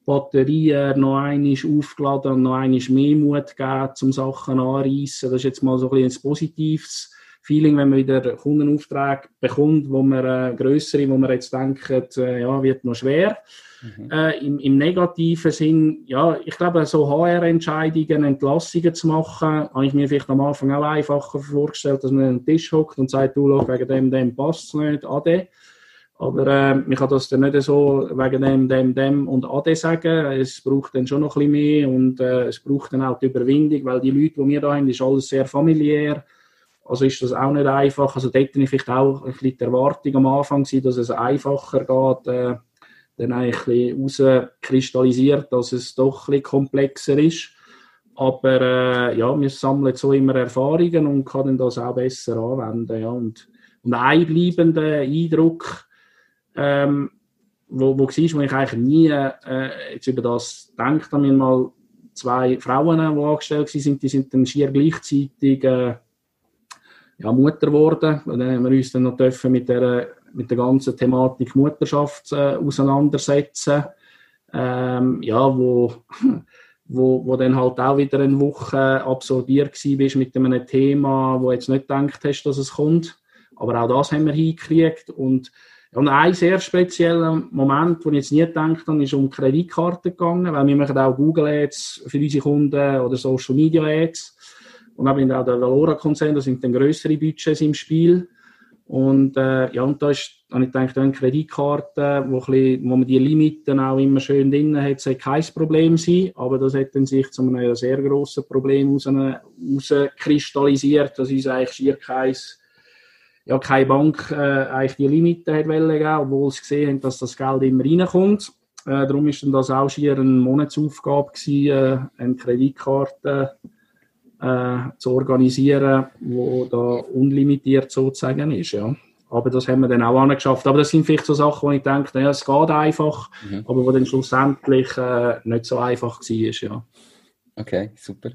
Speaker 1: Batterien, noch einmal aufgeladen und noch einmal mehr Mut gegeben, um Sachen anreißen. Das ist jetzt mal so ein bisschen ein positives Feeling, wenn man wieder Kundenaufträge bekommt, wo man äh, größere, wo man jetzt denkt, äh, ja, wird noch schwer. Mhm. Äh, im, im, negativen Sinn, ja, ich glaube, so HR-Entscheidungen, Entlassungen zu machen, habe ich mir vielleicht am Anfang auch einfacher vorgestellt, dass man an den Tisch hockt und sagt, du, schau, wegen dem, dem passt es nicht, ade. Aber äh, ich kann das dann nicht so wegen dem, dem, dem und Ade sagen. Es braucht dann schon noch ein bisschen mehr und äh, es braucht dann auch die Überwindung, weil die Leute, die wir da haben, ist alles sehr familiär. Also ist das auch nicht einfach. Also dort ich vielleicht auch ein bisschen die Erwartung am Anfang, gewesen, dass es einfacher geht, äh, dann eigentlich rauskristallisiert, dass es doch ein bisschen komplexer ist. Aber äh, ja, wir sammeln so immer Erfahrungen und können das auch besser anwenden. Ja. Und, und ein bleibender Eindruck, ähm, wo, wo war, wo ich eigentlich nie äh, jetzt über das gedacht habe, mal zwei Frauen, die angestellt waren, die sind dann schier gleichzeitig äh, ja, Mutter geworden. Und dann haben wir uns dann noch dürfen mit der, mit der ganzen Thematik Mutterschaft äh, auseinandersetzen. Ähm, ja, wo, [LAUGHS] wo, wo dann halt auch wieder eine Woche absorbiert war mit einem Thema, wo jetzt nicht gedacht hast, dass es kommt. Aber auch das haben wir hingekriegt. Und, und ein sehr spezieller Moment, wo ich jetzt nie gedacht habe, ist um Kreditkarten gegangen, weil wir machen auch Google Ads für unsere Kunden oder Social Media Ads. Und dann auch der Valora-Konzern, da sind dann größere Budgets im Spiel. Und, äh, ja, und da ist, habe ich gedacht, eine Kreditkarte, wo, bisschen, wo man die Limiten auch immer schön drin hat, sollte kein Problem sein. Aber das hat dann sich zu einem sehr grossen Problem herauskristallisiert, dass uns eigentlich schier kein, ja, keine Bank äh, eigentlich die Limiten hat wollen, obwohl sie gesehen haben, dass das Geld immer reinkommt. Äh, darum ist dann das auch schier eine Monatsaufgabe gewesen, äh, eine Kreditkarte äh, zu organisieren, wo da unlimitiert sozusagen ist. Ja. Aber das haben wir dann auch angeschafft. Aber das sind vielleicht so Sachen, wo ich denke, ja, es geht einfach, mhm. aber wo dann schlussendlich äh, nicht so einfach war. Ja.
Speaker 2: Okay, super.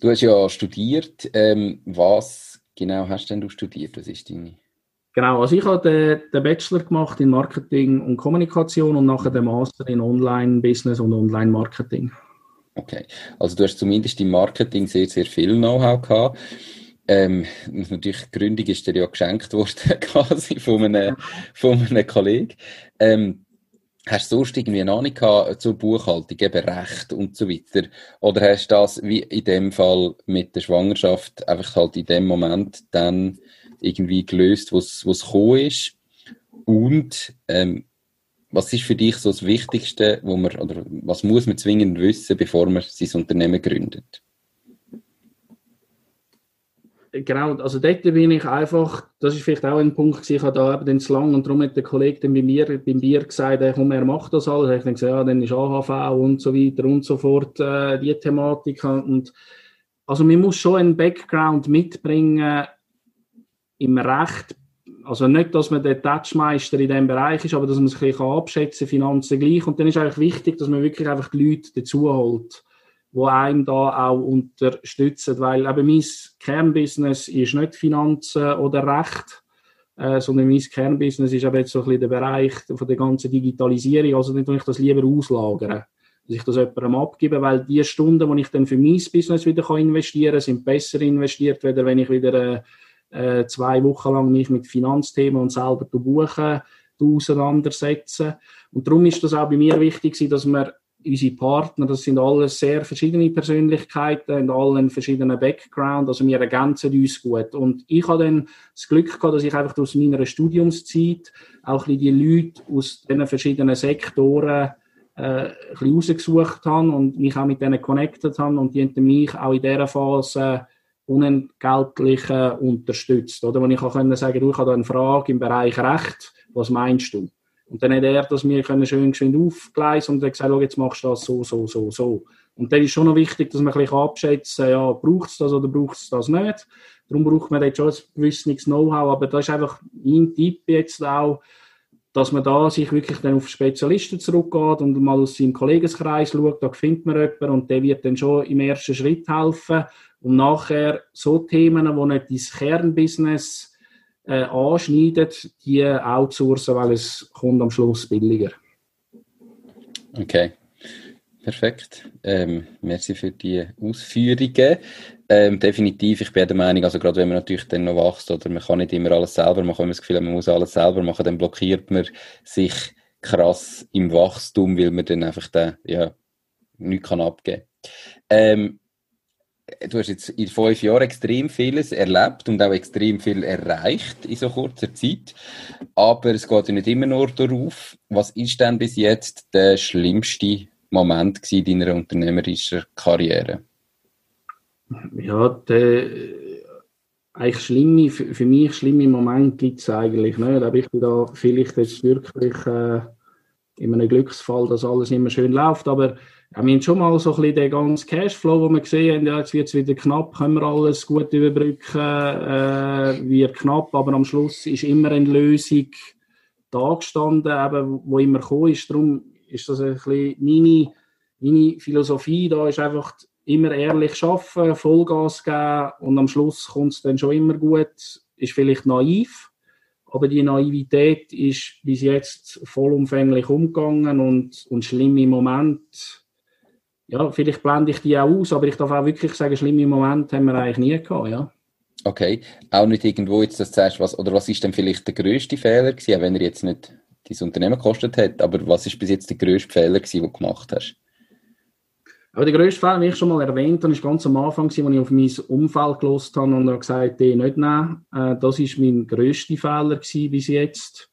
Speaker 2: Du hast ja studiert. Ähm, was genau hast denn du studiert? Was ist deine
Speaker 1: Genau, also ich habe den, den, Bachelor gemacht in Marketing und Kommunikation und nachher den Master in Online-Business und Online-Marketing.
Speaker 2: Okay, also du hast zumindest im Marketing sehr, sehr viel Know-how gehabt. Ähm, natürlich, die Gründung ist dir ja geschenkt worden, [LAUGHS] quasi von einem, von einem Kollegen. Ähm, hast du sonst irgendwie eine Ahnung gehabt zur Buchhaltung, eben Recht und so weiter? Oder hast du das wie in dem Fall mit der Schwangerschaft einfach halt in dem Moment dann irgendwie gelöst, wo es gekommen ist? Und ähm, was ist für dich so das Wichtigste, wo man, oder was muss man zwingend wissen, bevor man sein Unternehmen gründet?
Speaker 1: Genau, also dort bin ich einfach, das ist vielleicht auch ein Punkt, ich habe da eben zu lang und darum hat der Kollege dann bei mir beim Bier gesagt, hey, komm, er macht das alles. Ich gesagt, ja, dann ist AHV und so weiter und so fort, äh, die Thematik. Und, also man muss schon einen Background mitbringen im Recht, also nicht, dass man der Touchmeister in diesem Bereich ist, aber dass man sich ein bisschen abschätzen Finanzen gleich. Und dann ist eigentlich wichtig, dass man wirklich einfach die Leute dazu holt, die einem da auch unterstützen. Weil eben mein Kernbusiness ist nicht Finanzen oder Recht, äh, sondern mein Kernbusiness ist eben jetzt so ein bisschen der Bereich von der ganzen Digitalisierung. Also dann tue ich das lieber auslagern dass ich das jemandem abgebe, weil die Stunden, die ich dann für mein Business wieder investieren kann, sind besser investiert, als wenn ich wieder äh, äh, zwei Wochen lang mich mit Finanzthemen und selber buchen auseinandersetzen. Und darum ist das auch bei mir wichtig, dass wir unsere Partner, das sind alles sehr verschiedene Persönlichkeiten und alle einen verschiedenen Background, also wir ergänzen uns gut. Und ich habe dann das Glück gehabt, dass ich einfach aus meiner Studiumszeit auch die Leute aus diesen verschiedenen Sektoren äh, ein bisschen habe und mich auch mit denen connected habe und die haben mich auch in dieser Phase unentgeltlich äh, unterstützt. Oder wenn ich auch können sagen, du, ich habe da eine Frage im Bereich Recht, was meinst du? Und dann hat er das mir können schön geschwind aufgleisen und hat gesagt, oh, jetzt machst du das so, so, so, so. Und dann ist schon noch wichtig, dass man ein abschätzen ja, braucht es das oder braucht es das nicht. Darum braucht man jetzt schon ein gewisses Know-how, aber das ist einfach mein Tipp jetzt auch, dass man da sich wirklich dann auf Spezialisten zurückgeht und mal aus seinem Kollegenkreis schaut, da findet man jemanden und der wird dann schon im ersten Schritt helfen und nachher so Themen, die nicht dein Kernbusiness äh, anschneiden, die outsourcen, weil es kommt am Schluss billiger.
Speaker 2: Okay, perfekt. Ähm, merci für die Ausführungen. Ähm, definitiv, ich bin der Meinung, also gerade wenn man natürlich dann noch wächst oder man kann nicht immer alles selber machen, wenn man das Gefühl hat, man muss alles selber machen, dann blockiert man sich krass im Wachstum, weil man dann einfach da, ja, nichts kann abgeben. Ähm, du hast jetzt in fünf Jahren extrem vieles erlebt und auch extrem viel erreicht in so kurzer Zeit. Aber es geht ja nicht immer nur darauf. Was ist denn bis jetzt der schlimmste Moment in deiner unternehmerischen Karriere?
Speaker 1: Ja, der, eigentlich schlimme, für mich schlimme Momente gibt es eigentlich nicht. Aber ich bin da vielleicht jetzt wirklich äh, in einem Glücksfall, dass alles immer schön läuft. Aber wir haben schon mal so ein bisschen den ganzen Cashflow, den wir gesehen haben, ja, jetzt wird es wieder knapp, können wir alles gut überbrücken, äh, wird knapp, aber am Schluss ist immer eine Lösung da gestanden, eben, wo immer gekommen ist. Darum ist das ein bisschen meine, meine Philosophie, da ist einfach immer ehrlich arbeiten, Vollgas geben und am Schluss kommt es dann schon immer gut. Ist vielleicht naiv, aber die Naivität ist bis jetzt vollumfänglich umgegangen und, und schlimme Momente, ja, vielleicht blende ich die auch aus, aber ich darf auch wirklich sagen, schlimme Momente haben wir eigentlich nie gehabt, ja.
Speaker 2: Okay, auch nicht irgendwo jetzt, dass du sagst, was, oder was ist denn vielleicht der grösste Fehler gewesen, wenn er jetzt nicht dein Unternehmen gekostet hat, aber was ist bis jetzt der grösste Fehler gewesen, den du gemacht hast?
Speaker 1: Aber der grösste Fehler, wie ich schon mal erwähnt habe, ist ganz am Anfang, als ich auf mein Umfeld gelost habe und habe gesagt, den nicht nehmen. Äh, das ist mein grösster Fehler bis jetzt.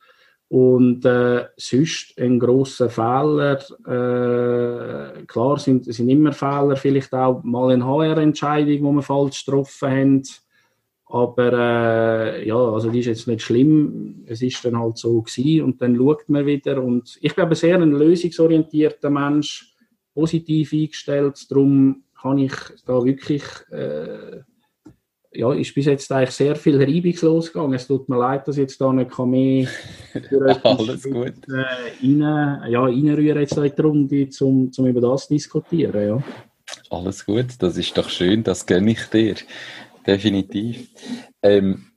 Speaker 1: Und äh, sonst ein grosser Fehler, äh, klar sind, sind immer Fehler, vielleicht auch mal eine HR-Entscheidung, die wir falsch getroffen haben. Aber äh, ja, also die ist jetzt nicht schlimm. Es ist dann halt so gewesen und dann schaut man wieder. Und ich bin aber sehr ein lösungsorientierter Mensch positiv eingestellt. Darum kann ich da wirklich, äh, ja, ist bis jetzt eigentlich sehr viel reibungslos gegangen. Es tut mir leid, dass ich jetzt da nicht mehr [LAUGHS]
Speaker 2: Alles gut.
Speaker 1: Äh, rein, ja, reinrühren jetzt in die Runde, um, um über das zu diskutieren. Ja.
Speaker 2: Alles gut, das ist doch schön, das gönne ich dir. Definitiv. Ähm,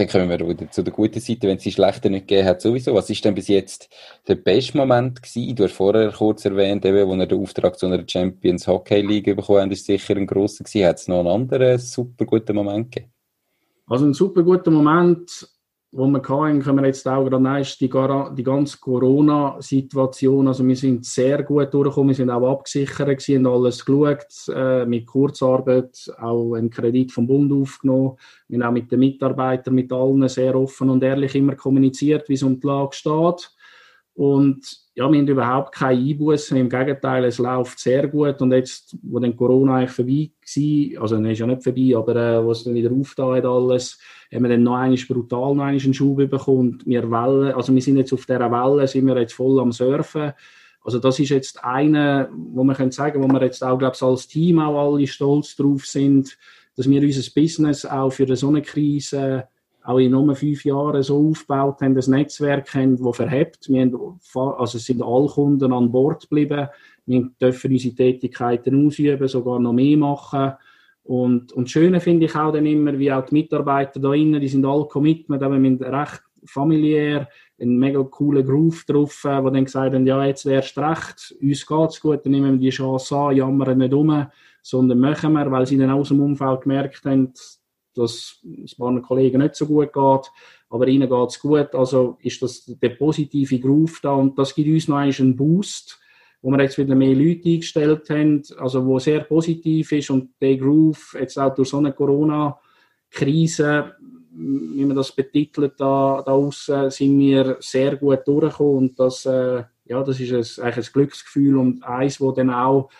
Speaker 2: dann kommen wir wieder zu der guten Seite, wenn es die schlechte nicht gegeben hat, sowieso. Was ist denn bis jetzt der beste Moment gewesen? Du hast vorher kurz erwähnt, eben, wo er den Auftrag zu einer Champions Hockey League bekommen hat, ist sicher ein grosser gewesen. Hat es noch einen anderen super guten Moment gegeben?
Speaker 1: Also ein super guter Moment wo wir hatten, können wir jetzt auch gerade nehmen, ist die, die ganze Corona-Situation. Also wir sind sehr gut durchgekommen, wir sind auch abgesichert haben alles geschaut, äh, mit Kurzarbeit, auch einen Kredit vom Bund aufgenommen. Wir haben auch mit den Mitarbeitern, mit allen sehr offen und ehrlich immer kommuniziert, wie es um die Lage steht. Und ja, wir haben überhaupt keine Einbußen, im Gegenteil, es läuft sehr gut. Und jetzt, wo dann Corona eigentlich vorbei war, also dann ist ja nicht vorbei, aber äh, wo es dann wieder aufgetan hat alles, haben wir dann noch einmal brutal noch einmal einen Schub bekommen. Wir Welle, also wir sind jetzt auf dieser Welle, sind wir jetzt voll am Surfen. Also das ist jetzt eine, wo man können sagen, wo wir jetzt auch, glaube ich, als Team auch alle stolz drauf sind, dass wir unser Business auch für so eine Krise auch in nur fünf Jahren so aufgebaut haben, ein Netzwerk haben, das verhebt. Wir haben, also sind alle Kunden an Bord geblieben. Wir dürfen unsere Tätigkeiten ausüben, sogar noch mehr machen. Und, und das Schöne finde ich auch dann immer, wie auch die Mitarbeiter da innen, die sind alle Commitment, aber wir sind recht familiär, einen mega coolen Groove drauf, äh, wo dann gesagt haben, ja, jetzt wärst du recht, uns geht's gut, dann nehmen wir die Chance an, jammern nicht um, sondern machen wir, weil sie dann aus dem Umfeld gemerkt haben, dass es meinen Kollegen nicht so gut geht, aber ihnen geht es gut. Also ist das der positive Groove da. Und das gibt uns noch einen Boost, wo wir jetzt wieder mehr Leute eingestellt haben, also wo sehr positiv ist. Und der Groove jetzt auch durch so eine Corona-Krise, wie man das betitelt, da, da außen, sind wir sehr gut durchgekommen. Und das, äh, ja, das ist ein, eigentlich ein Glücksgefühl und eins, wo dann auch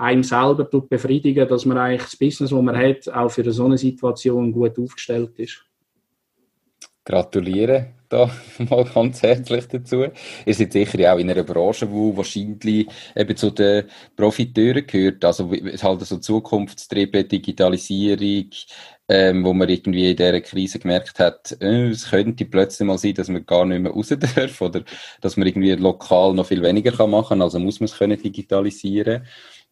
Speaker 1: einem selber befriedigen, dass man eigentlich das Business, das man hat, auch für so eine Situation gut aufgestellt ist.
Speaker 2: Gratuliere da [LAUGHS] mal ganz herzlich dazu. Ihr seid sicher auch in einer Branche, die wahrscheinlich eben zu den Profiteuren gehört. Also halt so Zukunftstriebe, Digitalisierung, ähm, wo man irgendwie in dieser Krise gemerkt hat, äh, es könnte plötzlich mal sein, dass man gar nicht mehr raus [LAUGHS] darf oder dass man irgendwie lokal noch viel weniger kann machen kann, also muss man es können digitalisieren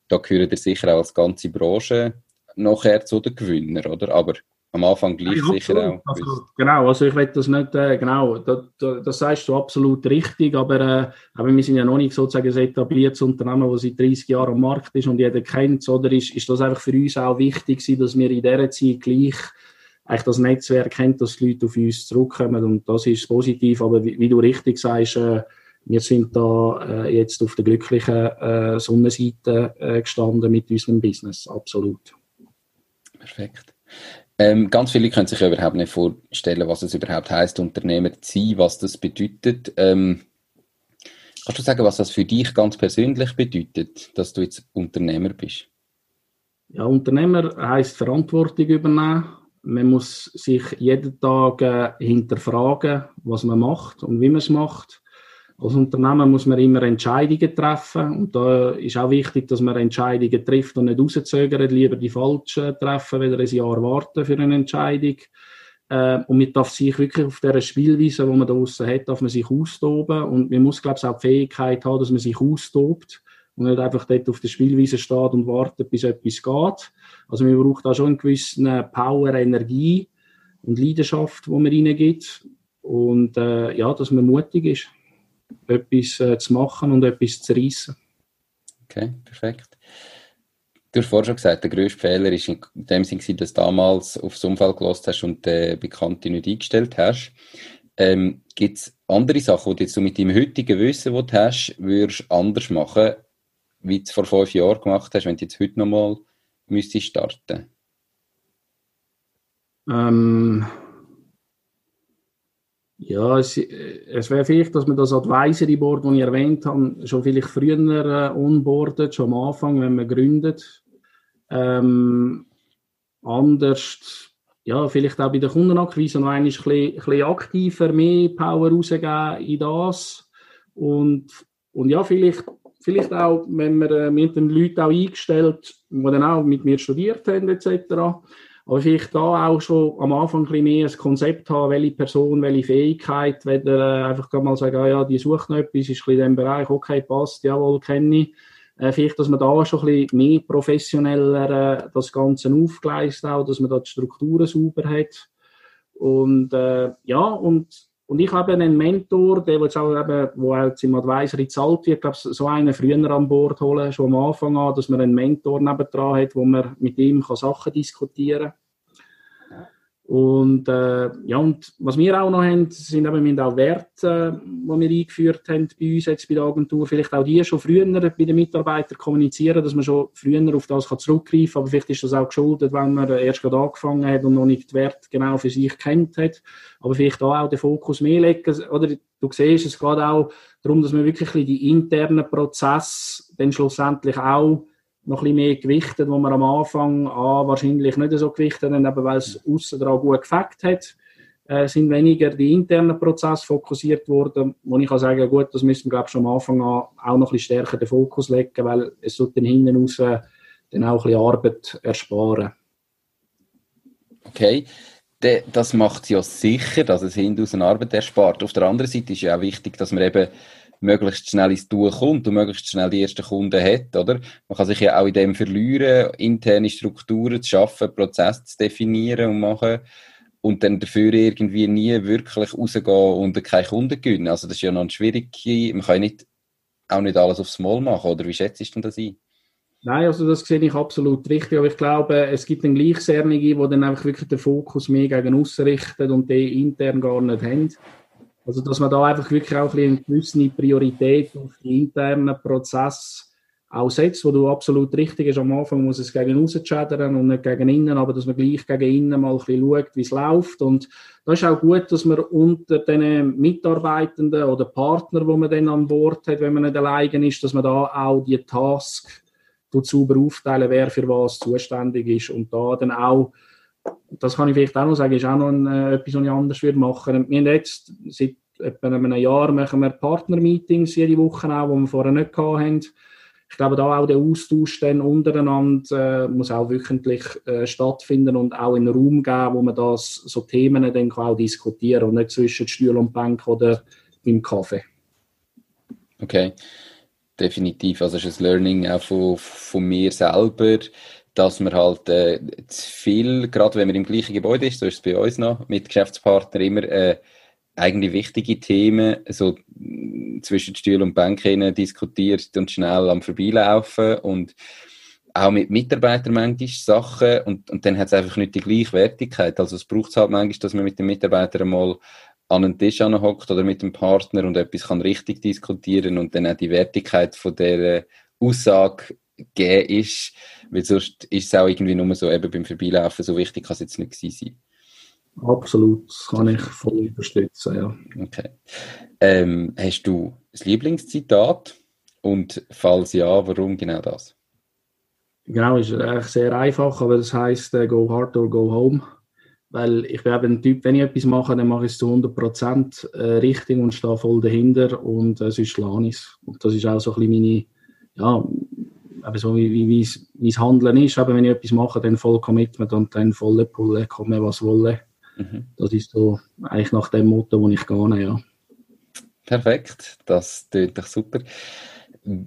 Speaker 2: da gehören ihr sicher auch als ganze Branche nachher zu den Gewinner, oder? Aber am Anfang gleich sicher auch.
Speaker 1: Also, genau, also ich will das nicht, äh, genau, das, das sagst du absolut richtig, aber, äh, aber wir sind ja noch nicht sozusagen ein etabliertes Unternehmen, das seit 30 Jahren am Markt ist und jeder kennt es, oder ist, ist das einfach für uns auch wichtig dass wir in dieser Zeit gleich eigentlich das Netzwerk kennt, dass die Leute auf uns zurückkommen und das ist positiv, aber wie, wie du richtig sagst, äh, wir sind da äh, jetzt auf der glücklichen äh, Sonnenseite äh, gestanden mit unserem Business, absolut.
Speaker 2: Perfekt. Ähm, ganz viele können sich ja überhaupt nicht vorstellen, was es überhaupt heißt, Unternehmer zu sein, was das bedeutet. Ähm, kannst du sagen, was das für dich ganz persönlich bedeutet, dass du jetzt Unternehmer bist?
Speaker 1: Ja, Unternehmer heißt Verantwortung übernehmen. Man muss sich jeden Tag äh, hinterfragen, was man macht und wie man es macht. Als Unternehmer muss man immer Entscheidungen treffen und da ist auch wichtig, dass man Entscheidungen trifft und nicht rauszögert, lieber die falschen treffen, wieder ein Jahr warten für eine Entscheidung. Äh, und man darf sich wirklich auf dieser Spielweise, die man da draussen hat, darf man sich austoben und man muss, glaube ich, auch die Fähigkeit haben, dass man sich austobt und nicht einfach dort auf der Spielweise steht und wartet, bis etwas geht. Also man braucht da schon einen gewissen Power, Energie und Leidenschaft, die man reingibt und äh, ja, dass man mutig ist etwas äh, zu machen und etwas zu reissen.
Speaker 2: Okay, perfekt. Du hast vorhin schon gesagt, der grösste Fehler war in dem Sinne, dass du damals aufs Umfeld gelost hast und den Bekannten nicht eingestellt hast. Ähm, Gibt es andere Sachen, die du mit deinem heutigen Wissen, das du hast, würdest anders machen, wie du es vor fünf Jahren gemacht hast, wenn du jetzt heute nochmal müsstest starten?
Speaker 1: Ähm, ja, es, es wäre vielleicht, dass man das Advisory Board, das ich erwähnt habe, schon vielleicht früher äh, onboardet, schon am Anfang, wenn man gründet. Ähm, anders, ja, vielleicht auch bei der Kundenakquise noch ein bisschen aktiver, mehr Power rausgeben in das. Und, und ja, vielleicht, vielleicht auch, wenn man äh, mit den Leuten auch eingestellt, die dann auch mit mir studiert haben, etc., aber vielleicht da auch schon am Anfang ein mehr ein Konzept haben, welche Person, welche Fähigkeit, weder äh, einfach mal sagen, ah, ja, die sucht noch etwas, ist ein in dem Bereich, okay, passt, jawohl, kenne ich. Äh, vielleicht, dass man da schon ein bisschen mehr professioneller äh, das Ganze aufgleist auch, dass man da die Strukturen sauber hat. Und äh, ja, und und ich habe einen Mentor, der jetzt auch eben, wo jetzt im Advisory zahlt wird, glaube so einen früher an Bord holen, schon am Anfang an, dass man einen Mentor nebendran hat, wo man mit ihm kann Sachen diskutieren kann. Und, äh, ja, und was wir auch noch haben, sind eben wir auch Werte, die wir eingeführt haben bei uns jetzt bei der Agentur. Vielleicht auch die schon früher bei den Mitarbeitern kommunizieren, dass man schon früher auf das kann zurückgreifen kann. Aber vielleicht ist das auch geschuldet, wenn man erst gerade angefangen hat und noch nicht die Werte genau für sich kennt hat. Aber vielleicht da auch den Fokus mehr legen. Oder du siehst, es geht auch darum, dass man wirklich die internen Prozesse dann schlussendlich auch noch ein bisschen mehr gewichtet, wo man am Anfang ah, wahrscheinlich nicht so gewichtet haben, eben weil es außen dran gut gefackt hat, äh, sind weniger die internen Prozesse fokussiert worden, wo ich kann sagen, gut, das müssen wir glaube ich schon am Anfang an auch noch ein bisschen stärker den Fokus legen, weil es sollte dann hinten raus dann auch ein bisschen Arbeit ersparen.
Speaker 2: Okay. Das macht ja sicher, dass es hinten aus Arbeit erspart. Auf der anderen Seite ist ja auch wichtig, dass man eben möglichst schnell ins Tun kommt und möglichst schnell die ersten Kunden hat, oder? Man kann sich ja auch in dem verlieren, interne Strukturen zu schaffen, Prozesse zu definieren und machen und dann dafür irgendwie nie wirklich rausgehen und keine Kunden gewinnen. Also das ist ja noch ein schwierig, man kann nicht, auch nicht alles aufs Mal machen, oder wie schätzt du das ein?
Speaker 1: Nein, also das sehe ich absolut richtig, aber ich glaube, es gibt dann Gleichsernige, die dann einfach wirklich den Fokus mehr gegen aussen richten und die intern gar nicht haben. Also, dass man da einfach wirklich auch ein eine gewisse Priorität auf die internen Prozesse auch setzt, wo du absolut richtig ist. Am Anfang muss es gegen außen schädern und nicht gegen innen, aber dass man gleich gegen innen mal ein bisschen schaut, wie es läuft. Und da ist auch gut, dass man unter den Mitarbeitenden oder Partnern, wo man dann an Bord hat, wenn man nicht alleine ist, dass man da auch die Task sauber aufteilen, wer für was zuständig ist und da dann auch das kann ich vielleicht auch noch sagen, ist auch noch ein, äh, etwas, was ich anders würde machen. Wir haben jetzt seit etwa einem Jahr machen wir Partner-Meetings jede Woche auch, die wir vorher nicht hatten. Ich glaube, da auch der Austausch dann untereinander äh, muss auch wöchentlich äh, stattfinden und auch in einen Raum geben, wo man das, so Themen dann auch diskutieren und nicht zwischen Stuhl und Bank oder im Kaffee.
Speaker 2: Okay, definitiv. Also ist ein Learning auch von, von mir selber dass man halt äh, zu viel, gerade wenn man im gleichen Gebäude ist, so ist es bei uns noch, mit Geschäftspartnern immer äh, eigentlich wichtige Themen so zwischen Stuhl und Bank diskutiert und schnell am Vorbeilaufen und auch mit Mitarbeitern manchmal Sachen und, und dann hat es einfach nicht die Gleichwertigkeit. Also es braucht halt manchmal, dass man mit den Mitarbeitern mal an einen Tisch hockt oder mit dem Partner und etwas kann richtig diskutieren und dann auch die Wertigkeit von der Aussage gegeben ist, weil sonst ist es auch irgendwie nur so eben beim Vorbeilaufen so wichtig, kann es jetzt nicht sein.
Speaker 1: Absolut, das kann ich voll unterstützen, ja.
Speaker 2: Okay. Ähm, hast du das Lieblingszitat? Und falls ja, warum genau das?
Speaker 1: Genau, ist eigentlich sehr einfach, aber das heißt uh, go hard or go home. Weil ich bin eben ein Typ, wenn ich etwas mache, dann mache ich es zu 100% äh, richtig und stehe voll dahinter und äh, sonst lasse ich es. Und das ist auch so ein bisschen meine, ja, eben so wie, wie, wie es Handeln ist. Eben, wenn ich etwas mache, dann voll Commitment und dann volle Pulle, komme was wolle. Mhm. Das ist so eigentlich nach dem Motto, wo ich gehe, ja.
Speaker 2: Perfekt, das klingt doch super.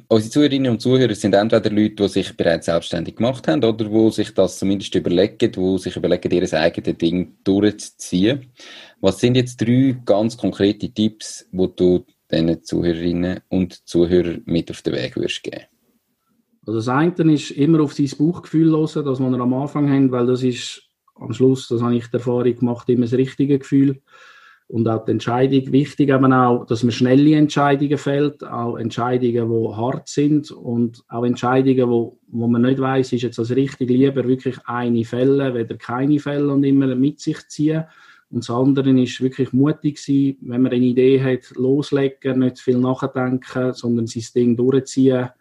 Speaker 2: Unsere Zuhörerinnen und Zuhörer sind entweder Leute, die sich bereits selbstständig gemacht haben oder die sich das zumindest überlegen, die sich überlegen, ihr eigenes Ding durchzuziehen. Was sind jetzt drei ganz konkrete Tipps, die du diesen Zuhörerinnen und Zuhörern mit auf den Weg würdest geben?
Speaker 1: Also das eine ist immer auf sein Bauchgefühl hören, das wir am Anfang haben, weil das ist am Schluss, das habe ich die Erfahrung gemacht, immer das richtige Gefühl. Und auch die Entscheidung, wichtig eben auch, dass man schnelle Entscheidungen fällt, auch Entscheidungen, die hart sind und auch Entscheidungen, wo, wo man nicht weiß, ist jetzt das richtig, lieber wirklich eine Fälle, weder keine Fälle und immer mit sich ziehen. Und das andere ist wirklich mutig sein, wenn man eine Idee hat, loslegen, nicht viel nachdenken, sondern sein Ding durchziehen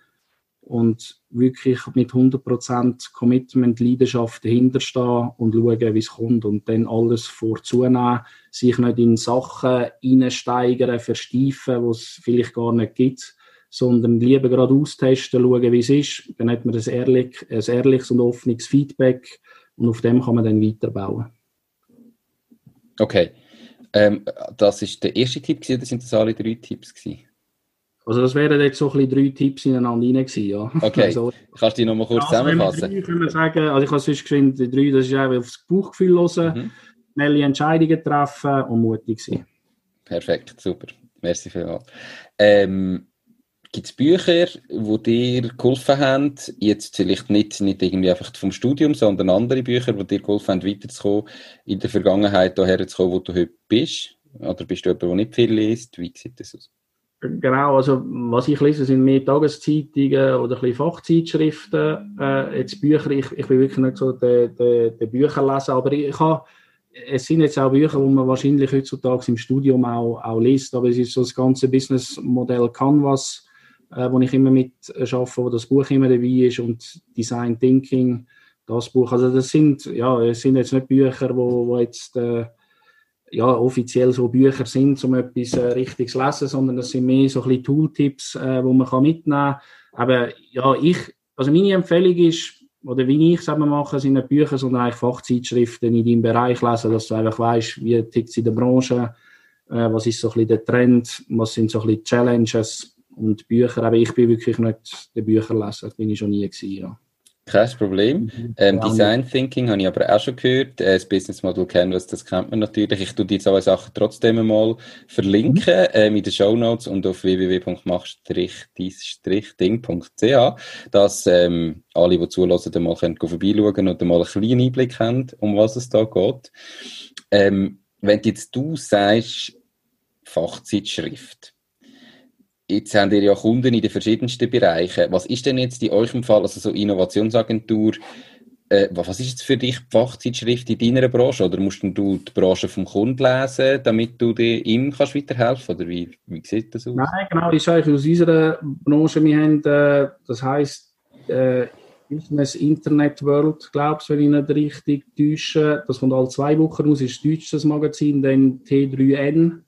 Speaker 1: und wirklich mit 100% Commitment, Leidenschaft dahinterstehen und schauen, wie es kommt und dann alles vorzunehmen, sich nicht in Sachen reinsteigern, versteifen, die es vielleicht gar nicht gibt, sondern lieber gerade austesten, schauen, wie es ist, dann hat man ein, ehrlich, ein ehrliches und offenes Feedback und auf dem kann man dann weiterbauen.
Speaker 2: Okay, ähm, das ist der erste Tipp gewesen, oder sind das alle drei Tipps gewesen?
Speaker 1: Also das wären jetzt so ein bisschen drei Tipps ineinander rein gewesen, ja.
Speaker 2: Okay, [LAUGHS] also, kannst du die nochmal kurz also zusammenfassen?
Speaker 1: Drei können wir sagen, also ich habe sonst geschrieben, die drei, das ist einfach aufs Bauchgefühl hören, mhm. schnelle Entscheidungen treffen und mutig sein.
Speaker 2: Perfekt, super. Merci vielmals. Ähm, Gibt es Bücher, die dir geholfen haben, jetzt vielleicht nicht, nicht irgendwie einfach vom Studium, sondern andere Bücher, die dir geholfen haben, weiterzukommen, in der Vergangenheit daher zu kommen, wo du heute bist? Oder bist du jemand, der nicht viel liest? Wie sieht das aus?
Speaker 1: Genau, also was ich lese, sind mehr Tageszeitungen oder ein bisschen Fachzeitschriften. Äh, jetzt Bücher, ich, ich bin wirklich nicht so der, der, der Bücherleser, aber ich, habe, es sind jetzt auch Bücher, die man wahrscheinlich heutzutage im Studium auch, auch liest, aber es ist so das ganze Businessmodell Canvas, äh, wo ich immer mit schaffe, wo das Buch immer dabei ist und Design Thinking, das Buch. Also das sind, ja, es sind jetzt nicht Bücher, wo, wo jetzt äh, ja, offiziell so Bücher sind, um etwas äh, richtig zu lesen, sondern das sind mehr so ein bisschen Tooltips, äh, wo man kann mitnehmen kann. Aber ja, ich, also meine Empfehlung ist, oder wie ich es eben mache, sind nicht Bücher, sondern eigentlich Fachzeitschriften in deinem Bereich lesen, dass du einfach weißt, wie tickt es in der Branche, äh, was ist so ein bisschen der Trend, was sind so ein bisschen Challenges und Bücher. Aber ich bin wirklich nicht der Bücherleser, das bin ich schon nie gewesen, ja.
Speaker 2: Kein Problem. Mhm. Ähm, Design Thinking habe ich aber auch schon gehört. Äh, das Business Model Canvas, das kennt man natürlich. Ich tue die zwei Sachen trotzdem mal verlinken mhm. ähm, in den Show Notes und auf www.mach-ding.ch, dass ähm, alle, die zulassen, mal können vorbeischauen und mal einen kleinen Einblick haben, um was es da geht. Ähm, wenn jetzt du sagst, Fachzeitschrift, Jetzt haben ihr ja Kunden in den verschiedensten Bereichen. Was ist denn jetzt in eurem Fall, also so Innovationsagentur, äh, was ist jetzt für dich die Fachzeitschrift in deiner Branche? Oder musst du die Branche vom Kunden lesen, damit du ihm kannst weiterhelfen Oder wie, wie sieht das aus?
Speaker 1: Nein, genau, ist eigentlich aus unserer Branche. Wir haben, äh, das heisst, äh, Business Internet World, glaubst du, wenn ich nicht richtig täusche. Das kommt alle zwei Wochen raus, ist deutsches Magazin, dann T3N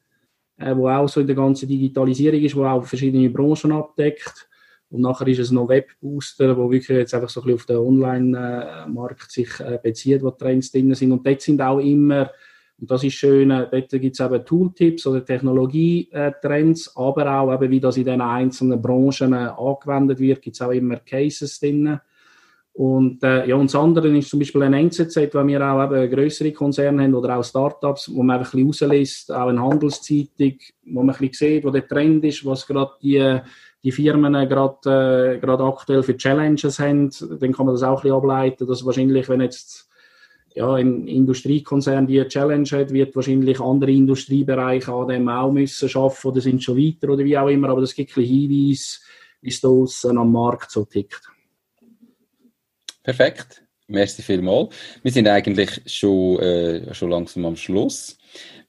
Speaker 1: äh, wo auch so in der ganzen Digitalisierung ist, wo auch verschiedene Branchen abdeckt. Und nachher ist es noch Webbooster, wo wirklich jetzt einfach so ein bisschen auf den Online-Markt sich äh, bezieht, wo Trends drin sind. Und dort sind auch immer, und das ist schön, äh, dort gibt es eben Tooltips oder Technologietrends, aber auch eben, wie das in den einzelnen Branchen äh, angewendet wird, gibt es auch immer Cases drin. Und, äh, ja, und das andere ist zum Beispiel ein NZZ, weil wir auch eben größere Konzerne haben oder auch Startups, wo man einfach ein bisschen rauslässt, auch eine Handelszeitung, wo man ein bisschen sieht, wo der Trend ist, was gerade die, die Firmen gerade, äh, gerade aktuell für Challenges haben. Dann kann man das auch ein bisschen ableiten, dass wahrscheinlich, wenn jetzt ja, ein Industriekonzern die Challenge hat, wird wahrscheinlich andere Industriebereiche an dem auch müssen schaffen oder sind schon weiter oder wie auch immer, aber das gibt ein Hinweis, wie es da am Markt so tickt.
Speaker 2: Perfekt. Merci vielmals. Wir sind eigentlich schon, äh, schon langsam am Schluss.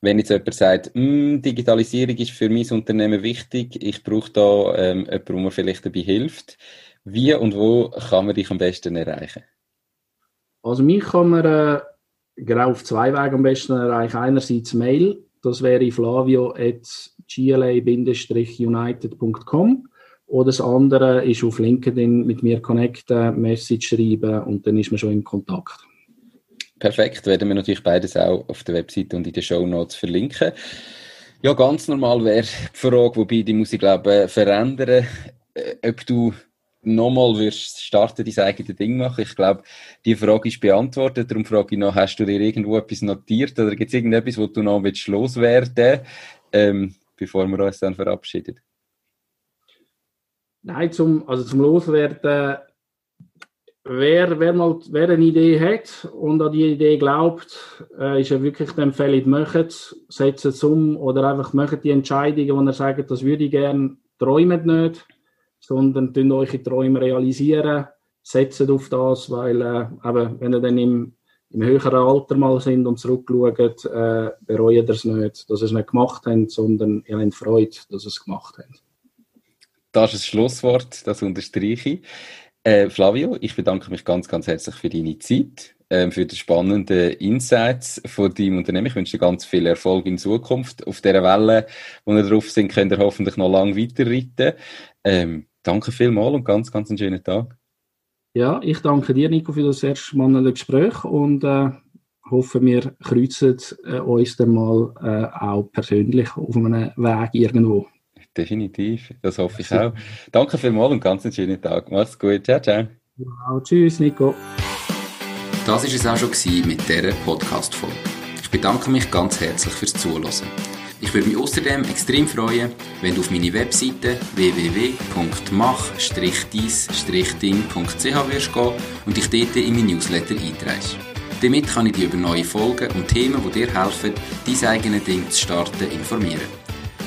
Speaker 2: Wenn jetzt jemand sagt, hm, Digitalisierung ist für mein Unternehmen wichtig, ich brauche da ähm, jemanden, der mir vielleicht dabei hilft, wie und wo kann man dich am besten erreichen?
Speaker 1: Also mich kann man äh, genau auf zwei Wege am besten erreichen. Einerseits Mail, das wäre flavio.gla-united.com oder das andere ist auf LinkedIn mit mir connecten, Message schreiben und dann ist man schon in Kontakt.
Speaker 2: Perfekt, werden wir natürlich beides auch auf der Webseite und in den Show Notes verlinken. Ja, ganz normal wäre die Frage, wobei die muss ich glaube verändern, äh, ob du nochmal starten, dein eigenes Ding machen? Ich glaube, die Frage ist beantwortet. Darum frage ich noch, hast du dir irgendwo etwas notiert oder gibt es irgendetwas, wo du noch willst loswerden ähm, bevor wir uns dann verabschieden?
Speaker 1: Nein, zum, also zum Loswerden, wer, wer, mal, wer eine Idee hat und an die Idee glaubt, äh, ist ja wirklich die Empfehlung, macht setzt es um oder einfach macht die Entscheidungen, wo er sagt, das würde ich gerne, träumt nicht sondern tun eure Träume realisieren, setzt auf das, weil äh, eben, wenn ihr dann im, im höheren Alter mal sind und zurückschaut, äh, bereut ihr es nicht, dass ihr es nicht gemacht habt, sondern ihr habt Freude, dass ihr es gemacht habt.
Speaker 2: Das ist ein Schlusswort, das unterstreiche ich. Äh, Flavio, ich bedanke mich ganz, ganz herzlich für deine Zeit, äh, für die spannenden Insights von deinem Unternehmen. Ich wünsche dir ganz viel Erfolg in Zukunft. Auf dieser Welle, wo wir drauf sind, könnt ihr hoffentlich noch lange weiterreiten. Ähm, danke vielmals und ganz, ganz einen schönen Tag.
Speaker 1: Ja, ich danke dir, Nico, für das sehr spannende Gespräch und äh, hoffe, wir kreuzen äh, uns dann mal äh, auch persönlich auf einem Weg irgendwo.
Speaker 2: Definitiv, das hoffe ich auch. Danke vielmals und ganz einen schönen Tag. Mach's gut. Ciao, ciao.
Speaker 1: Wow, tschüss, Nico.
Speaker 2: Das war es auch schon mit dieser Podcast-Folge. Ich bedanke mich ganz herzlich fürs Zuhören. Ich würde mich außerdem extrem freuen, wenn du auf meine Webseite www.mach-dies-ding.ch wirst gehen und dich dort in mein Newsletter einträgst. Damit kann ich dich über neue Folgen und Themen, die dir helfen, dein eigenes Ding zu starten, informieren.